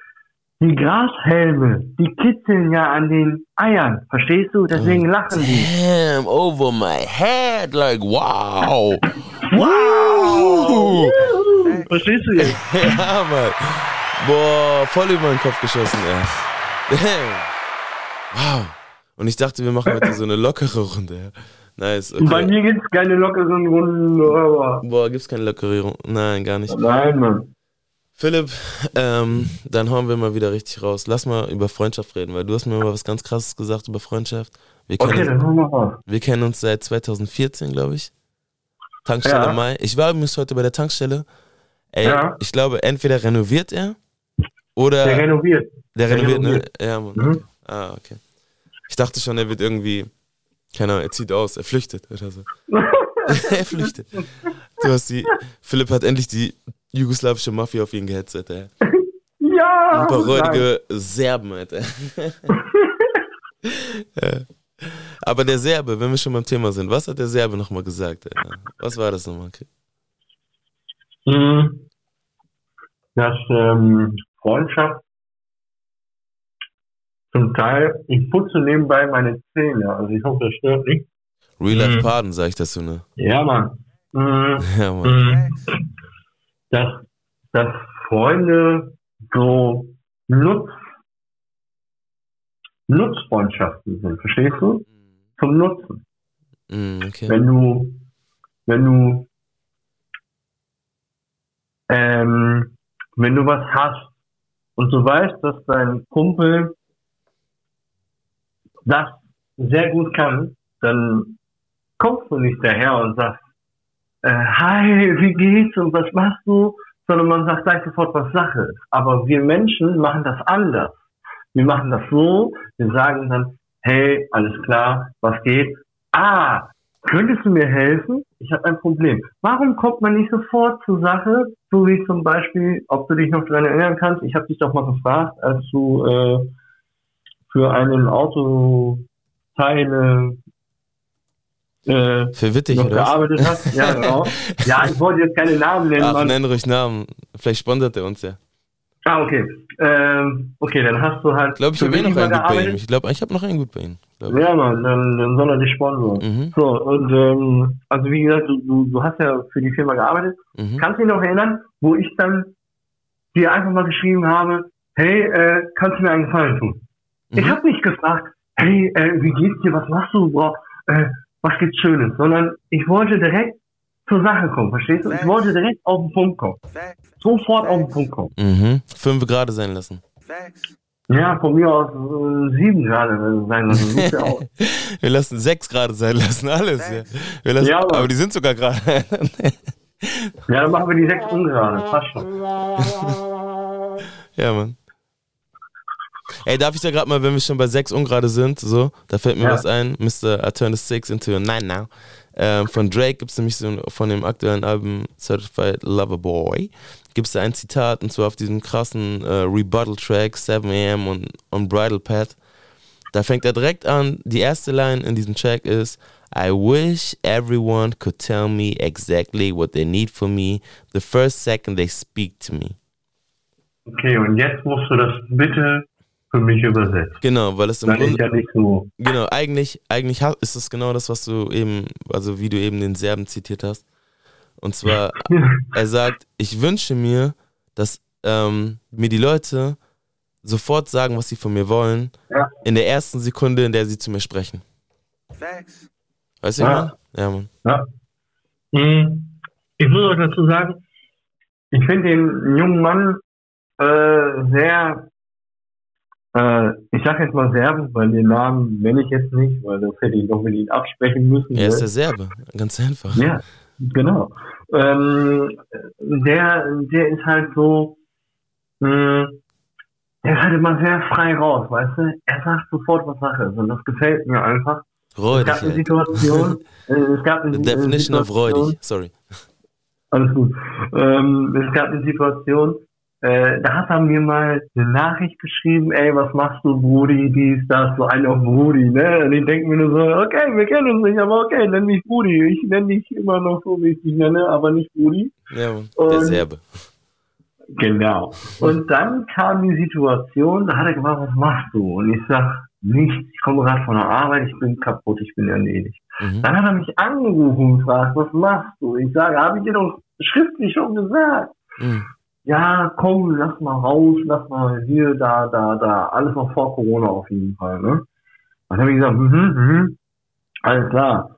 die Grashelme, die kitzeln ja an den Eiern, verstehst du? Deswegen lachen die. Damn, over my head, like wow. Wow! Verstehst du jetzt? ja, Mann. Boah, voll über den Kopf geschossen, ey. Damn. Wow. Und ich dachte, wir machen heute so eine lockere Runde. Ja. Nice, Bei okay. mir gibt's keine lockeren Runden, aber. Boah, gibt's keine lockere Runde? Nein, gar nicht. Nein, Mann. Philipp, ähm, dann hauen wir mal wieder richtig raus. Lass mal über Freundschaft reden, weil du hast mir mal was ganz krasses gesagt über Freundschaft. Wir kennen, Okay, dann hauen wir raus. wir kennen uns seit 2014, glaube ich. Tankstelle Ja. Mai. Ich war übrigens heute bei der Tankstelle. Ey, Ja. ich glaube, entweder renoviert er oder Der renoviert. der der renoviert, ne? renoviert. Ja, Mann. Mhm. Ah, okay. Ich dachte schon, er wird irgendwie, keine Ahnung, er zieht aus, er flüchtet oder so. er flüchtet. Du hast die, Philipp hat endlich die jugoslawische Mafia auf ihn gehetzt, ey. Ja! Ein paar räudige Serben, Alter. ja. Aber der Serbe, wenn wir schon beim Thema sind, was hat der Serbe nochmal gesagt? Alter? Was war das nochmal? Okay. Mhm. Dass ähm, Freundschaft zum Teil, ich putze nebenbei meine Zähne, also ich hoffe, das stört nicht. Real Life Mhm. Pardon, sag ich dazu, ne? Ja, Mann. Mhm. Ja, Mann. Mhm. Dass, dass Freunde so Nutz, Nutzfreundschaften sind, verstehst du? Zum Nutzen. Mhm, okay. Wenn du, wenn du, ähm, wenn du was hast und du weißt, dass dein Kumpel das sehr gut kann, dann kommst du nicht daher und sagst, äh, hi, wie geht's und was machst du? Sondern man sagt gleich sofort, was Sache ist. Aber wir Menschen machen das anders. Wir machen das so, wir sagen dann, hey, alles klar, was geht? Ah, könntest du mir helfen? Ich habe ein Problem. Warum kommt man nicht sofort zur Sache, so wie zum Beispiel, ob du dich noch daran erinnern kannst, ich habe dich doch mal gefragt, als du äh, für einen Autoteile äh, Für Wittig, noch oder was? gearbeitet hast. Ja, genau. Ja, ich wollte jetzt keine Namen nennen. Ach, Mann. nenn ruhig Namen. Vielleicht sponsert er uns ja. Ah, okay. Ähm, okay, dann hast du halt. Ich glaube, ich habe eh noch einen gut bei ihm. Ich glaube, ich habe noch einen gut bei ihm. glaub ich. Ja, Mann, dann, dann soll er dich sponsoren. Mhm. So, und ähm, also wie gesagt, du, du, hast ja für die Firma gearbeitet. Mhm. Kannst du dich noch erinnern, wo ich dann dir einfach mal geschrieben habe, hey, äh, kannst du mir einen Gefallen tun? Ich Mhm. habe nicht gefragt, hey, äh, wie geht's dir, was machst du, boah, äh, was gibt's Schönes, sondern ich wollte direkt zur Sache kommen, verstehst du? Ich wollte direkt auf den Punkt kommen. Sofort auf den Punkt kommen. Mhm. Fünf gerade sein lassen. Ja, von mir aus äh, sieben gerade sein lassen. Wir lassen sechs gerade sein lassen, alles. Ja. Wir lassen, Ja, aber- aber die sind sogar gerade. Ja, dann machen wir die sechs ungerade. Passt schon. ja, Mann. Ey, darf ich da gerade mal, wenn wir schon bei sechs ungerade sind, so, da fällt mir Ja. was ein, Mr. I Turn the Six into a Nine Now. Ähm, von Drake gibt es nämlich so von dem aktuellen Album Certified Lover Boy, gibt es da ein Zitat, und zwar auf diesem krassen äh, Rebuttal-Track 7am und on Bridal Path. Da fängt er direkt an, die erste Line in diesem Track ist I wish everyone could tell me exactly what they need from me the first second they speak to me. Okay, und jetzt musst du das bitte für mich übersetzen. Genau, weil es im ich Grunde ja nicht so. Genau, eigentlich, eigentlich ist es genau das, was du eben, also wie du eben den Serben zitiert hast. Und zwar, er sagt, ich wünsche mir, dass ähm, mir die Leute sofort sagen, was sie von mir wollen, Ja. in der ersten Sekunde, in der sie zu mir sprechen. Weißt du, Ja. ja. ja, Mann. Ja. Hm, Ich muss euch dazu sagen, ich finde den jungen Mann äh, sehr, äh, ich sag jetzt mal Serben, weil den Namen nenne ich jetzt nicht, weil das hätte ich noch mit ihm absprechen müssen. Er ist ne? der Serbe, ganz einfach. Ja, genau. Ähm, der, der ist halt so, mh, der ist halt immer sehr frei raus, weißt du? Er sagt sofort, was Sache ist und das gefällt mir einfach. Räudig, es gab eine. Situation, äh, es gab eine The definition of Situation, räudig, sorry. alles gut. Ähm, es gab eine Situation, äh, da hat er mir mal eine Nachricht geschrieben, ey, was machst du, Brudi, dies, das, so ein auf Brudi, ne? Und ich denke mir nur so, okay, wir kennen uns nicht, aber okay, nenn mich Brudi. Ich nenne dich immer noch so, wie ich dich nenne, aber nicht Brudi. Ja, Mann. Der Und- Serbe. Genau. Und dann kam die Situation, da hat er gefragt, was machst du? Und ich sag, nichts, ich komme gerade von der Arbeit, ich bin kaputt, ich bin erledigt. Mhm. Dann hat er mich angerufen und gefragt, was machst du? Ich sage, habe ich dir doch schriftlich schon gesagt. Mhm. Ja, komm, lass mal raus, lass mal hier, da, da, da. Alles noch vor Corona auf jeden Fall, ne? Dann habe ich gesagt, mhm, mhm, alles klar.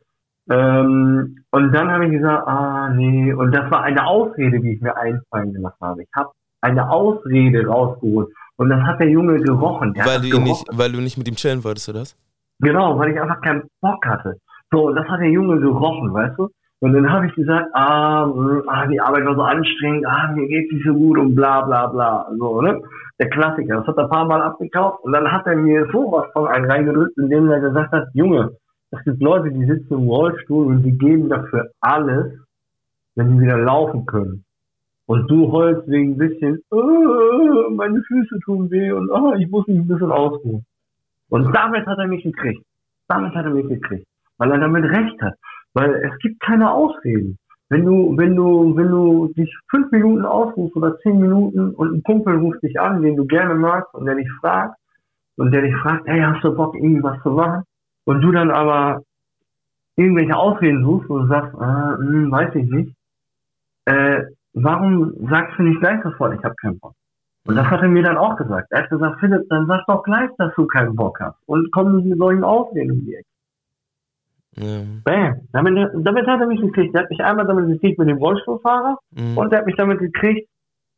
Ähm, und dann habe ich gesagt, ah, nee. Und das war eine Ausrede, die ich mir einfallen gelassen habe. Ich habe eine Ausrede rausgeholt. Und das hat der Junge gerochen. Der Weil du, gerochen. nicht, weil du nicht mit ihm chillen wolltest, oder was? Genau, weil ich einfach keinen Bock hatte. So, das hat der Junge gerochen, weißt du? Und dann habe ich gesagt, ah, mh, ah, die Arbeit war so anstrengend, ah, mir geht's nicht so gut und bla bla bla. So, ne? Der Klassiker. Das hat er ein paar Mal abgekauft und dann hat er mir sowas von einen reingedrückt, indem er gesagt hat, Junge, es gibt Leute, die sitzen im Rollstuhl und die geben dafür alles, wenn die wieder laufen können. Und du heulst wegen ein bisschen, äh, meine Füße tun weh und ah, ich muss mich ein bisschen ausruhen. Und damit hat er mich gekriegt. Damit hat er mich gekriegt. Weil er damit recht hat. Weil es gibt keine Ausreden. Wenn du, wenn du, wenn du dich fünf Minuten ausrufst oder zehn Minuten und ein Kumpel ruft dich an, den du gerne magst und der dich fragt, und der dich fragt, hey, hast du Bock, irgendwie was zu machen? Und du dann aber irgendwelche Ausreden suchst und sagst, ah, hm, weiß ich nicht, äh, warum sagst du nicht gleich sofort, ich habe keinen Bock? Und das hat er mir dann auch gesagt. Er hat gesagt, Philipp, dann sag doch gleich, dass du keinen Bock hast. Und komm nicht mit solchen Ausreden um die Ecke. Ja. Bam. Damit, damit hat er mich gekriegt. Er hat mich einmal damit gekriegt mit dem Rollstuhlfahrer Mhm. und er hat mich damit gekriegt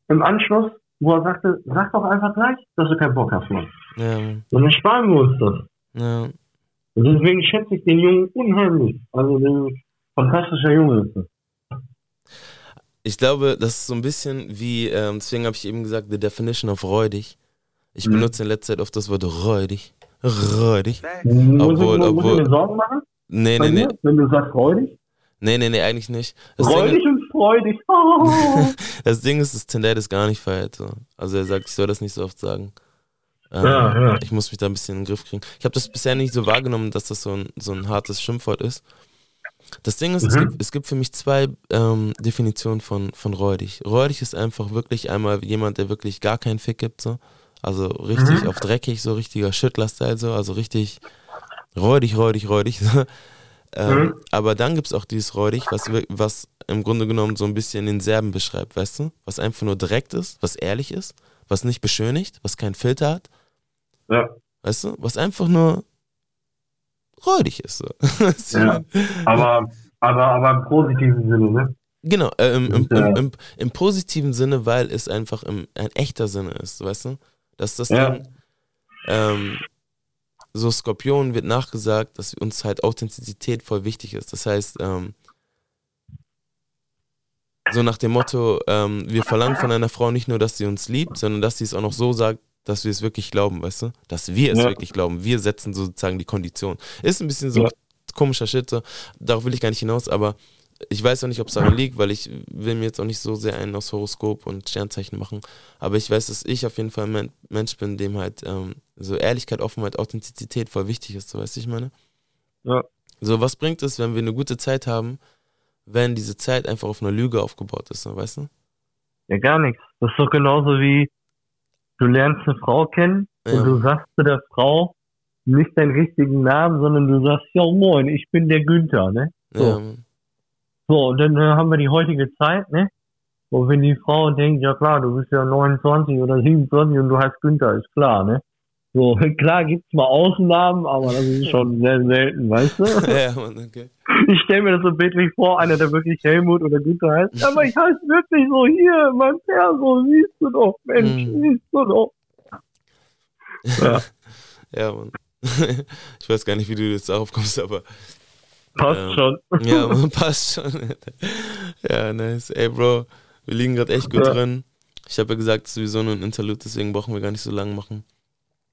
im Anschluss, wo er sagte, sag doch einfach gleich, dass du keinen Bock hast, Mann. Ja, Und dann sparen wir uns das. ja. Und deswegen schätze ich den Jungen unheimlich. Also den fantastischer Junge ist das. Ich glaube, das ist so ein bisschen wie, ähm, deswegen habe ich eben gesagt, the definition of räudig. Ich Mhm. benutze in letzter Zeit oft das Wort räudig. Räudig. Muss Obwohl, ich, muss ich obwohl. mir Sorgen machen? Nee, Bei nee, nee. Wenn du sagst freudig? Nee, nee, nee, eigentlich nicht. Das Ding, Freudig und freudig. Oh. das Ding ist, dass Tendai das gar nicht. So. Also er sagt, ich soll das nicht so oft sagen. Ähm, Ja, ja. Ich muss mich da ein bisschen in den Griff kriegen. Ich habe das bisher nicht so wahrgenommen, dass das so ein, so ein hartes Schimpfwort ist. Das Ding ist, es, Mhm. gibt, es gibt für mich zwei ähm, Definitionen von, von räudig. Räudig ist einfach wirklich einmal jemand, der wirklich gar keinen Fick gibt. So. Also richtig Mhm. auf dreckig, so richtiger Schüttler-Style, so. also richtig räudig, räudig, räudig. Ähm, Mhm. Aber dann gibt es auch dieses räudig, was, was im Grunde genommen so ein bisschen den Serben beschreibt, weißt du? Was einfach nur direkt ist, was ehrlich ist, was nicht beschönigt, was keinen Filter hat. Ja. Weißt du? Was einfach nur räudig ist. So. Ja. Aber, aber, aber im positiven Sinne, ne? Genau, äh, im, im, im, im, positiven Sinne, weil es einfach im, ein echter Sinne ist, weißt du? Dass das Ja. Ding, ähm, so Skorpionen wird nachgesagt, dass uns halt Authentizität voll wichtig ist. Das heißt, ähm, so nach dem Motto, ähm, wir verlangen von einer Frau nicht nur, dass sie uns liebt, sondern dass sie es auch noch so sagt, dass wir es wirklich glauben, weißt du? Dass wir es Ja. wirklich glauben. Wir setzen sozusagen die Kondition. Ist ein bisschen so Ja. komischer Shit, so. darauf will ich gar nicht hinaus, aber ich weiß auch nicht, ob es daran liegt, weil ich will mir jetzt auch nicht so sehr einen aus Horoskop und Sternzeichen machen. Aber ich weiß, dass ich auf jeden Fall ein Men Mensch bin, dem halt ähm, so Ehrlichkeit, Offenheit, Authentizität voll wichtig ist. So, weißt du, ich meine? Ja. So, was bringt es, wenn wir eine gute Zeit haben, wenn diese Zeit einfach auf einer Lüge aufgebaut ist, weißt du? Ja, gar nichts. Das ist doch genauso wie, du lernst eine Frau kennen Ja. und du sagst zu der Frau nicht deinen richtigen Namen, sondern du sagst, ja moin, ich bin der Günther, ne? So. Ja. So, und dann äh, haben wir die heutige Zeit, ne? Und wenn die Frau denkt, ja klar, du bist ja 29 oder 27 und du heißt Günther, ist klar, ne? So, klar gibt's mal Ausnahmen, aber das ist schon sehr selten, weißt du? ja, Mann, okay. Ich stelle mir das so bildlich vor, einer, der wirklich Helmut oder Günther heißt. Aber ich heiße wirklich so hier, mein Perso, siehst du doch, Mensch, Mhm. siehst du doch. Ja. ja, Mann. Ich weiß gar nicht, wie du jetzt darauf kommst, aber. Passt ähm, schon. Ja, passt schon. ja, nice. Ey, Bro, wir liegen gerade echt gut Ja. drin. Ich habe ja gesagt, es ist sowieso nur ein Interlude, deswegen brauchen wir gar nicht so lang machen.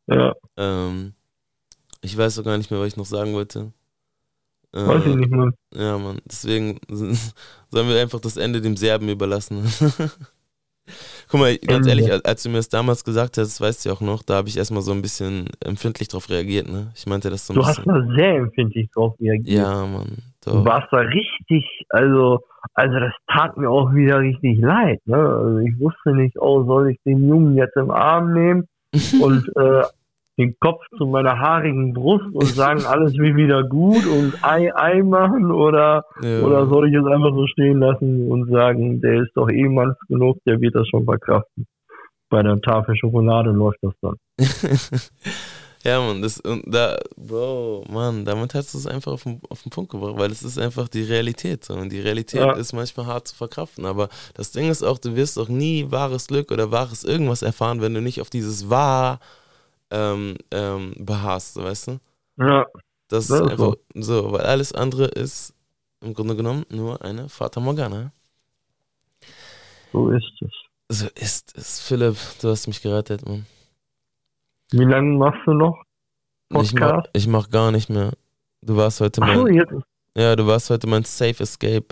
Ja, Ähm, ich weiß auch gar nicht mehr, was ich noch sagen wollte. Äh, weiß ich nicht, Mann. Ja, Mann. Deswegen sollen wir einfach das Ende dem Serben überlassen. Guck mal, ganz ehrlich, als- als du mir das damals gesagt hast, das weißt du ja auch noch, da habe ich erstmal so ein bisschen empfindlich drauf reagiert, ne? Ich meinte das so ein Du hast bisschen. da sehr empfindlich drauf reagiert. Ja, Mann. Du Doch. warst da richtig, also, also das tat mir auch wieder richtig leid. Ne? Also ich wusste nicht, oh, soll ich den Jungen jetzt im Arm nehmen und äh, den Kopf zu meiner haarigen Brust und sagen, alles wird wieder gut und Ei, Ei machen oder, Ja. oder soll ich es einfach so stehen lassen und sagen, der ist doch eh manns genug, der wird das schon verkraften. Bei der Tafel Schokolade läuft das dann. ja, Mann, das, und da, Bro, Mann, damit hast du es einfach auf den, auf den Punkt gebracht, weil es ist einfach die Realität. So. Und die Realität Ja. ist manchmal hart zu verkraften. Aber das Ding ist auch, du wirst auch nie wahres Glück oder wahres irgendwas erfahren, wenn du nicht auf dieses Wahr ähm, ähm, beharrst, so, weißt du? Ja, Das, Das ist einfach so. weil alles andere ist im Grunde genommen nur eine Fata Morgana. So ist es. So ist es. Philipp, du hast mich gerettet, Mann. Wie lange machst du noch? Ich mach, Podcast? ich mach gar nicht mehr. Du warst heute Ach so, mein, jetzt. ja, du warst heute mein Safe Escape.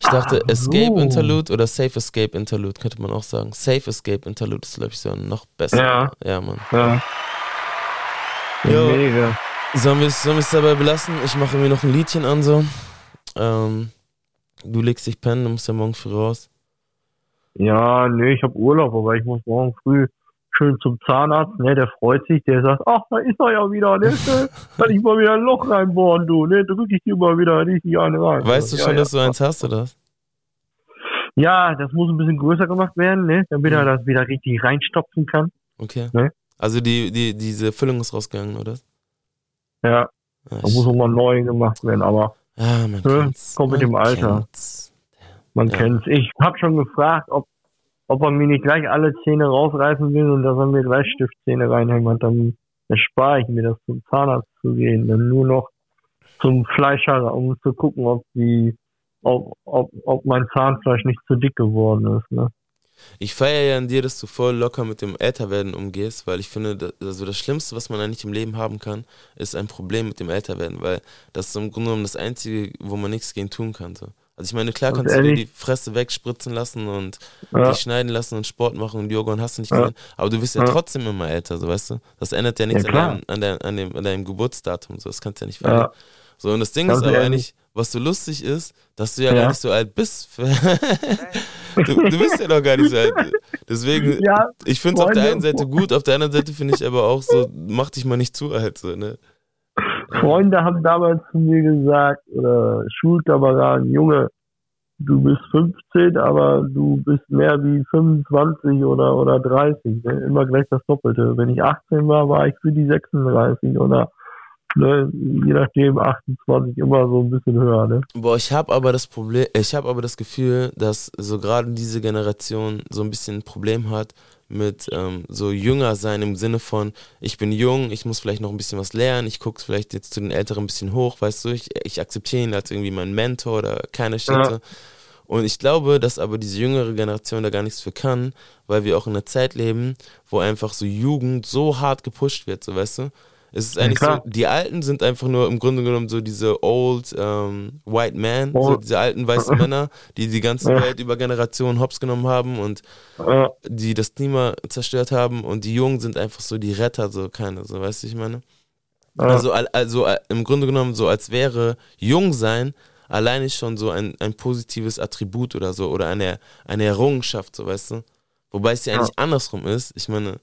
Ich dachte, Ach so. Escape Interlude oder Safe Escape Interlude könnte man auch sagen. Safe Escape Interlude ist, glaube ich, so noch besser. Ja. Ja, Mann. Ja. Jo. Mega. Sollen wir es dabei belassen? Ich mache mir noch ein Liedchen an so. Ähm, du legst dich pennen, du musst ja morgen früh raus. Ja, nee, ich habe Urlaub, aber ich muss morgen früh schön zum Zahnarzt, ne, der freut sich, der sagt, ach, da ist er ja wieder, ne, kann ich mal wieder ein Loch reinbohren, du, ne, drück ich dir mal wieder richtig eine rein. Weißt du schon, ja. dass du eins hast, oder? was? Ja, das muss ein bisschen größer gemacht werden, ne, damit er das wieder richtig reinstopfen kann. Okay. Ne? Also die, die, diese Füllung ist rausgegangen, oder? Ja, Ah, da muss nochmal neu gemacht werden, aber Ah, ne, kommt mit dem Alter. kennt's. Man Ja. kennt's. Ich habe schon gefragt, ob, ob er mir nicht gleich alle Zähne rausreißen will und dass er mir gleich Stiftzähne reinhämmert. Dann erspare ich mir das zum Zahnarzt zu gehen. Dann nur noch zum Fleischer, um zu gucken, ob die, ob, ob, ob mein Zahnfleisch nicht zu dick geworden ist. Ne? Ich feiere ja an dir, dass du voll locker mit dem Älterwerden umgehst, weil ich finde, also das Schlimmste, was man eigentlich im Leben haben kann, ist ein Problem mit dem Älterwerden, weil das ist im Grunde genommen das Einzige, wo man nichts gegen tun kann. So. Also ich meine, klar kannst du dir die Fresse wegspritzen lassen und Ja. dich schneiden lassen und Sport machen und Yoga und hast du nicht Ja. gesehen, aber du wirst ja Ja. trotzdem immer älter, so weißt du? Das ändert ja nichts Ja, an, deinem, an, deinem, an, dem, an deinem Geburtsdatum, so das kannst du ja nicht verändern. So, und das Ding ist aber eigentlich, was so lustig ist, dass du ja, gar nicht so alt bist. du, du bist ja noch gar nicht so alt. Deswegen, ich finde es auf der einen Seite gut, auf der anderen Seite finde ich aber auch so, mach dich mal nicht zu alt, so, ne? Freunde haben damals zu mir gesagt, oder Schulkameraden, Junge, du bist 15, aber du bist mehr wie 25 oder, oder 30. Ne? Immer gleich das Doppelte. Wenn ich 18 war, war ich für die 36 oder ne, je nachdem 28 immer so ein bisschen höher. Ne? Boah, ich habe aber das Problem, ich habe aber das Gefühl, dass so gerade diese Generation so ein bisschen ein Problem hat mit ähm, so jünger sein im Sinne von, ich bin jung, ich muss vielleicht noch ein bisschen was lernen, ich gucke vielleicht jetzt zu den Älteren ein bisschen hoch, weißt du, ich, ich akzeptiere ihn als irgendwie mein Mentor oder keine Schritte. Und ich glaube, dass aber diese jüngere Generation da gar nichts für kann, weil wir auch in einer Zeit leben, wo einfach so Jugend so hart gepusht wird, so weißt du. Es ist eigentlich so, klar. die Alten sind einfach nur im Grunde genommen so diese old ähm, white man, so Old. diese alten weißen Männer, die die ganze Ja. Welt über Generationen hops genommen haben und Ja, die das Klima zerstört haben und die Jungen sind einfach so die Retter, so keine, so weißt du, ich meine. ja, Also, al- also im Grunde genommen so, als wäre jung sein alleine schon so ein, ein positives Attribut oder so oder eine, eine Errungenschaft, so weißt du. Wobei es ja Ja. eigentlich andersrum ist. Ich meine,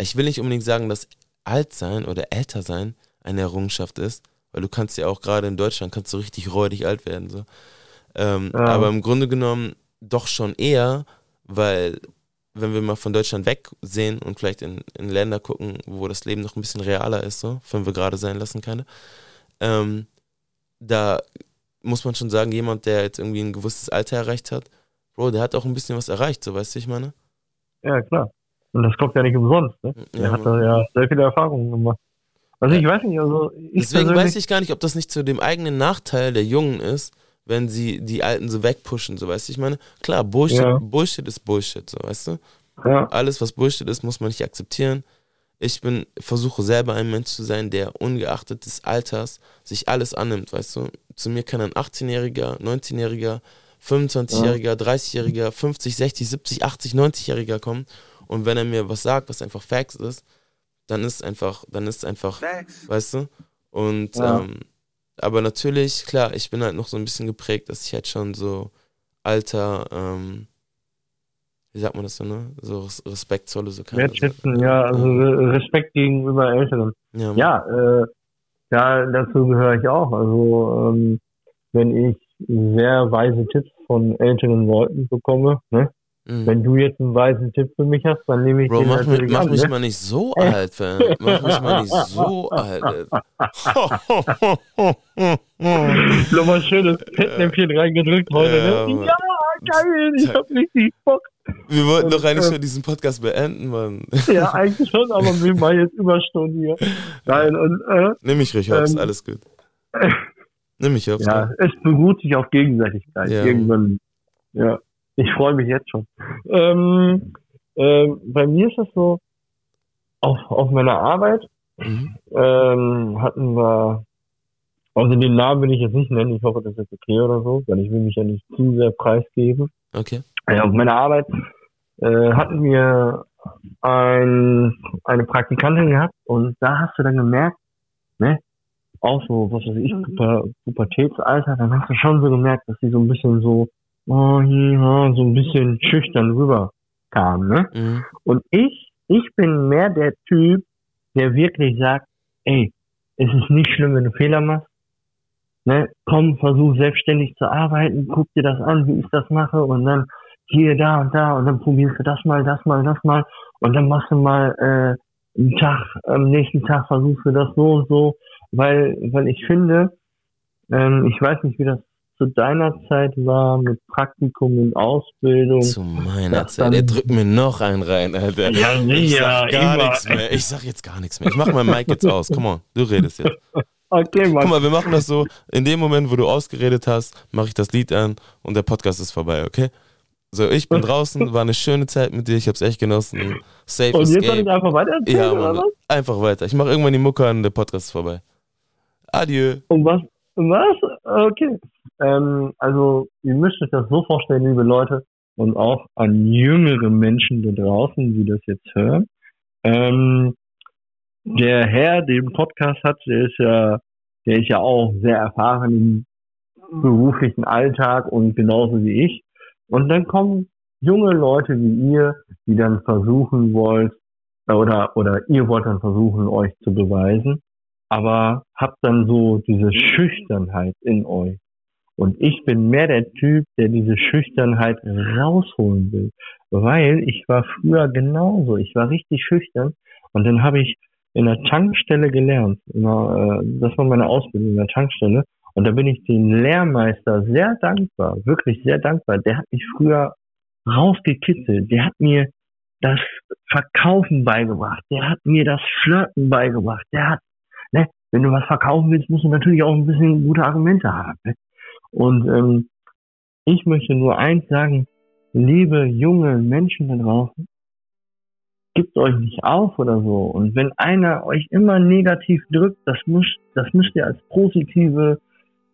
ich will nicht unbedingt sagen, dass alt sein oder älter sein eine Errungenschaft ist, weil du kannst ja auch gerade in Deutschland kannst du richtig räudig alt werden. So. Ähm, Ja. Aber im Grunde genommen doch schon eher, weil wenn wir mal von Deutschland wegsehen und vielleicht in, in Länder gucken, wo das Leben noch ein bisschen realer ist, so, fünf wir gerade sein lassen keine, ähm, da muss man schon sagen, jemand, der jetzt irgendwie ein gewisses Alter erreicht hat, Bro, der hat auch ein bisschen was erreicht, so weißt du, ich meine? ja, klar. Und das kommt ja nicht umsonst. Ne? Ja, Er hat da ja sehr viele Erfahrungen gemacht. Also ich weiß nicht, also ich Deswegen weiß ich gar nicht, ob das nicht zu dem eigenen Nachteil der Jungen ist, wenn sie die Alten so wegpushen, so weißt du, ich meine, klar, Bullshit, Ja. Bullshit ist Bullshit, so weißt du? Ja. Alles, was Bullshit ist, muss man nicht akzeptieren. Ich bin, versuche selber ein Mensch zu sein, der ungeachtet des Alters sich alles annimmt, weißt du? Zu mir kann ein 18-Jähriger, 19-Jähriger, 25-Jähriger, 30-Jähriger, 50, 60, 70, 80, 90-Jähriger kommen und wenn er mir was sagt, was einfach Facts ist, dann ist einfach, dann ist einfach, weißt du? Und Ja. ähm, aber natürlich, klar, ich bin halt noch so ein bisschen geprägt, dass ich halt schon so alter, ähm, wie sagt man das so, ne? So Res- Respekt zolle, so keine Wertschätzen, ja, also Re- Respekt gegenüber Älteren. Ja. Ja, äh, ja, dazu gehöre ich auch. Also ähm, wenn ich sehr weise Tipps von älteren Leuten bekomme, ne? Mhm. Wenn du jetzt einen weisen Tipp für mich hast, dann nehme ich Bro, den mach, mich, mach mich ne? mal nicht so alt, Fan. Mach mich mal nicht so alt. Nochmal schönes Fettnäpfchen reingedrückt heute, Ja, ne? Ja, geil, ich hab richtig Bock. Wir wollten doch eigentlich äh, schon diesen Podcast beenden, Mann. Ja, eigentlich schon, aber wir machen jetzt Überstunden hier. Nein, und äh, Nimm mich ruhig Ähm, alles gut. Nimm mich auf. Ja, es beruht sich auf Gegenseitigkeit. Ja. Irgendwann. Ja. Ich freue mich jetzt schon. Ähm, ähm, bei mir ist das so, auf, auf meiner Arbeit Mhm. ähm, hatten wir, also den Namen will ich jetzt nicht nennen, ich hoffe, das ist okay oder so, weil ich will mich ja nicht zu sehr preisgeben. Okay. Ja, auf meiner Arbeit äh, hatten wir ein, eine Praktikantin gehabt und da hast du dann gemerkt, ne, auch so, was weiß ich, Puber, Pubertätsalter, dann hast du schon so gemerkt, dass sie so ein bisschen so, oh, ja, so ein bisschen schüchtern rüber kam, ne? Mhm. Und ich, ich bin mehr der Typ, der wirklich sagt, ey, es ist nicht schlimm, wenn du Fehler machst. Ne? Komm, versuch selbstständig zu arbeiten, guck dir das an, wie ich das mache und dann hier, da und da und dann probierst du das mal, das mal, das mal und dann machst du mal äh, einen Tag, am nächsten Tag versuchst du das so und so, weil, weil ich finde, ähm, ich weiß nicht, wie das zu deiner Zeit war mit Praktikum und Ausbildung. Zu meiner Zeit. dann- Er drückt mir noch einen rein, Alter. Ja, ich sicher, sag gar nichts mehr. Ich sag jetzt gar nichts mehr. Ich mach mein Mic jetzt aus. Komm on, du redest jetzt. Okay, Mann. Guck mal, wir machen das so. In dem Moment, wo du ausgeredet hast, mache ich das Lied an und der Podcast ist vorbei, okay? So, ich bin draußen, war eine schöne Zeit mit dir, ich hab's echt genossen. Safe Und jetzt soll ich einfach weiter erzählen, Ja, oder was? einfach weiter. Ich mache irgendwann die Mucke an und der Podcast ist vorbei. Adieu. Und was? Was? Okay. Ähm, also, ihr müsst euch das so vorstellen, liebe Leute, und auch an jüngere Menschen da draußen, die das jetzt hören. Ähm, der Herr, der den Podcast hat, der ist ja, der ist ja auch sehr erfahren im beruflichen Alltag und genauso wie ich. Und dann kommen junge Leute wie ihr, die dann versuchen wollt, oder, oder ihr wollt dann versuchen, euch zu beweisen, aber habt dann so diese Schüchternheit in euch. Und ich bin mehr der Typ, der diese Schüchternheit rausholen will. Weil ich war früher genauso. Ich war richtig schüchtern. Und dann habe ich in der Tankstelle gelernt. Immer, äh, das war meine Ausbildung in der Tankstelle. Und da bin ich dem Lehrmeister sehr dankbar, wirklich sehr dankbar. Der hat mich früher rausgekitzelt. Der hat mir das Verkaufen beigebracht. Der hat mir das Flirten beigebracht. Der hat, wenn du was verkaufen willst, musst du natürlich auch ein bisschen gute Argumente haben. Ne? Und ähm, ich möchte nur eins sagen, liebe junge Menschen da draußen, gebt euch nicht auf oder so. Und wenn einer euch immer negativ drückt, das müsst, das müsst ihr als positive,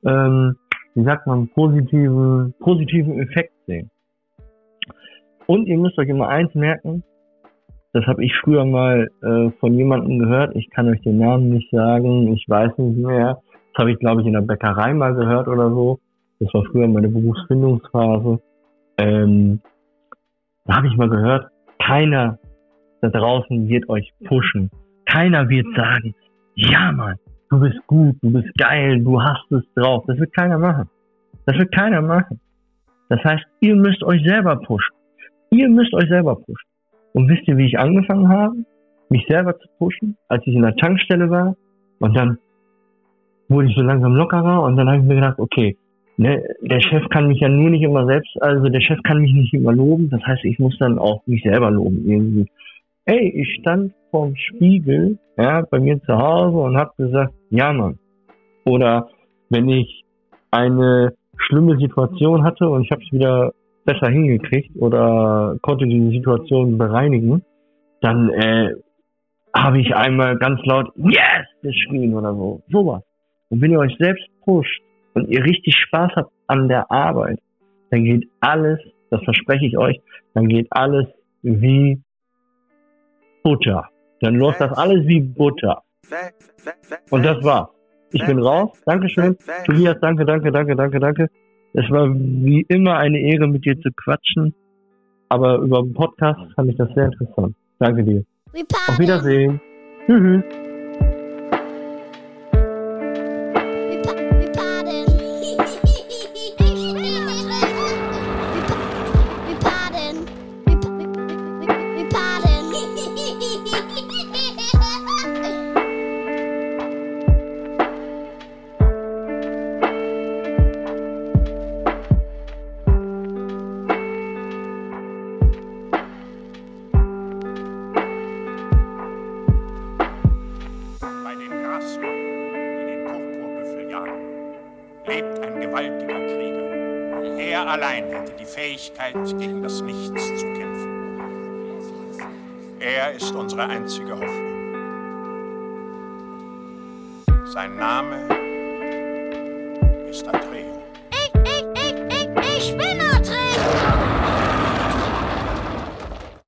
ähm, wie sagt man, positiven, positiven Effekt sehen. Und ihr müsst euch immer eins merken, das habe ich früher mal äh, von jemandem gehört, ich kann euch den Namen nicht sagen, ich weiß nicht mehr. Das habe ich, glaube ich, in der Bäckerei mal gehört oder so. Das war früher meine Berufsfindungsphase. Ähm, da habe ich mal gehört, keiner da draußen wird euch pushen. Keiner wird sagen, ja Mann, du bist gut, du bist geil, du hast es drauf. Das wird keiner machen. Das wird keiner machen. Das heißt, ihr müsst euch selber pushen. Ihr müsst euch selber pushen. Und wisst ihr, wie ich angefangen habe, mich selber zu pushen, als ich in der Tankstelle war? Und dann wurde ich so langsam lockerer und dann habe ich mir gedacht, okay, ne, der Chef kann mich ja nur nicht immer selbst, also der Chef kann mich nicht immer loben. Das heißt, ich muss dann auch mich selber loben irgendwie. Ey, ich stand vorm Spiegel, ja, bei mir zu Hause und habe gesagt, ja Mann. Oder wenn ich eine schlimme Situation hatte und ich habe es wieder besser hingekriegt oder konnte diese Situation bereinigen, dann äh, habe ich einmal ganz laut Yes geschrien oder so. Sowas. Und wenn ihr euch selbst pusht und ihr richtig Spaß habt an der Arbeit, dann geht alles, das verspreche ich euch, dann geht alles wie Butter. Dann läuft das alles wie Butter. Und das war's. Ich bin raus. Dankeschön. Tobias, danke, danke, danke, danke, danke. Es war wie immer eine Ehre, mit dir zu quatschen. Aber über den Podcast fand ich das sehr interessant. Danke dir. Auf. Wiedersehen. Tschüss. Fähigkeit, gegen das Nichts zu kämpfen. Er ist unsere einzige Hoffnung. Sein Name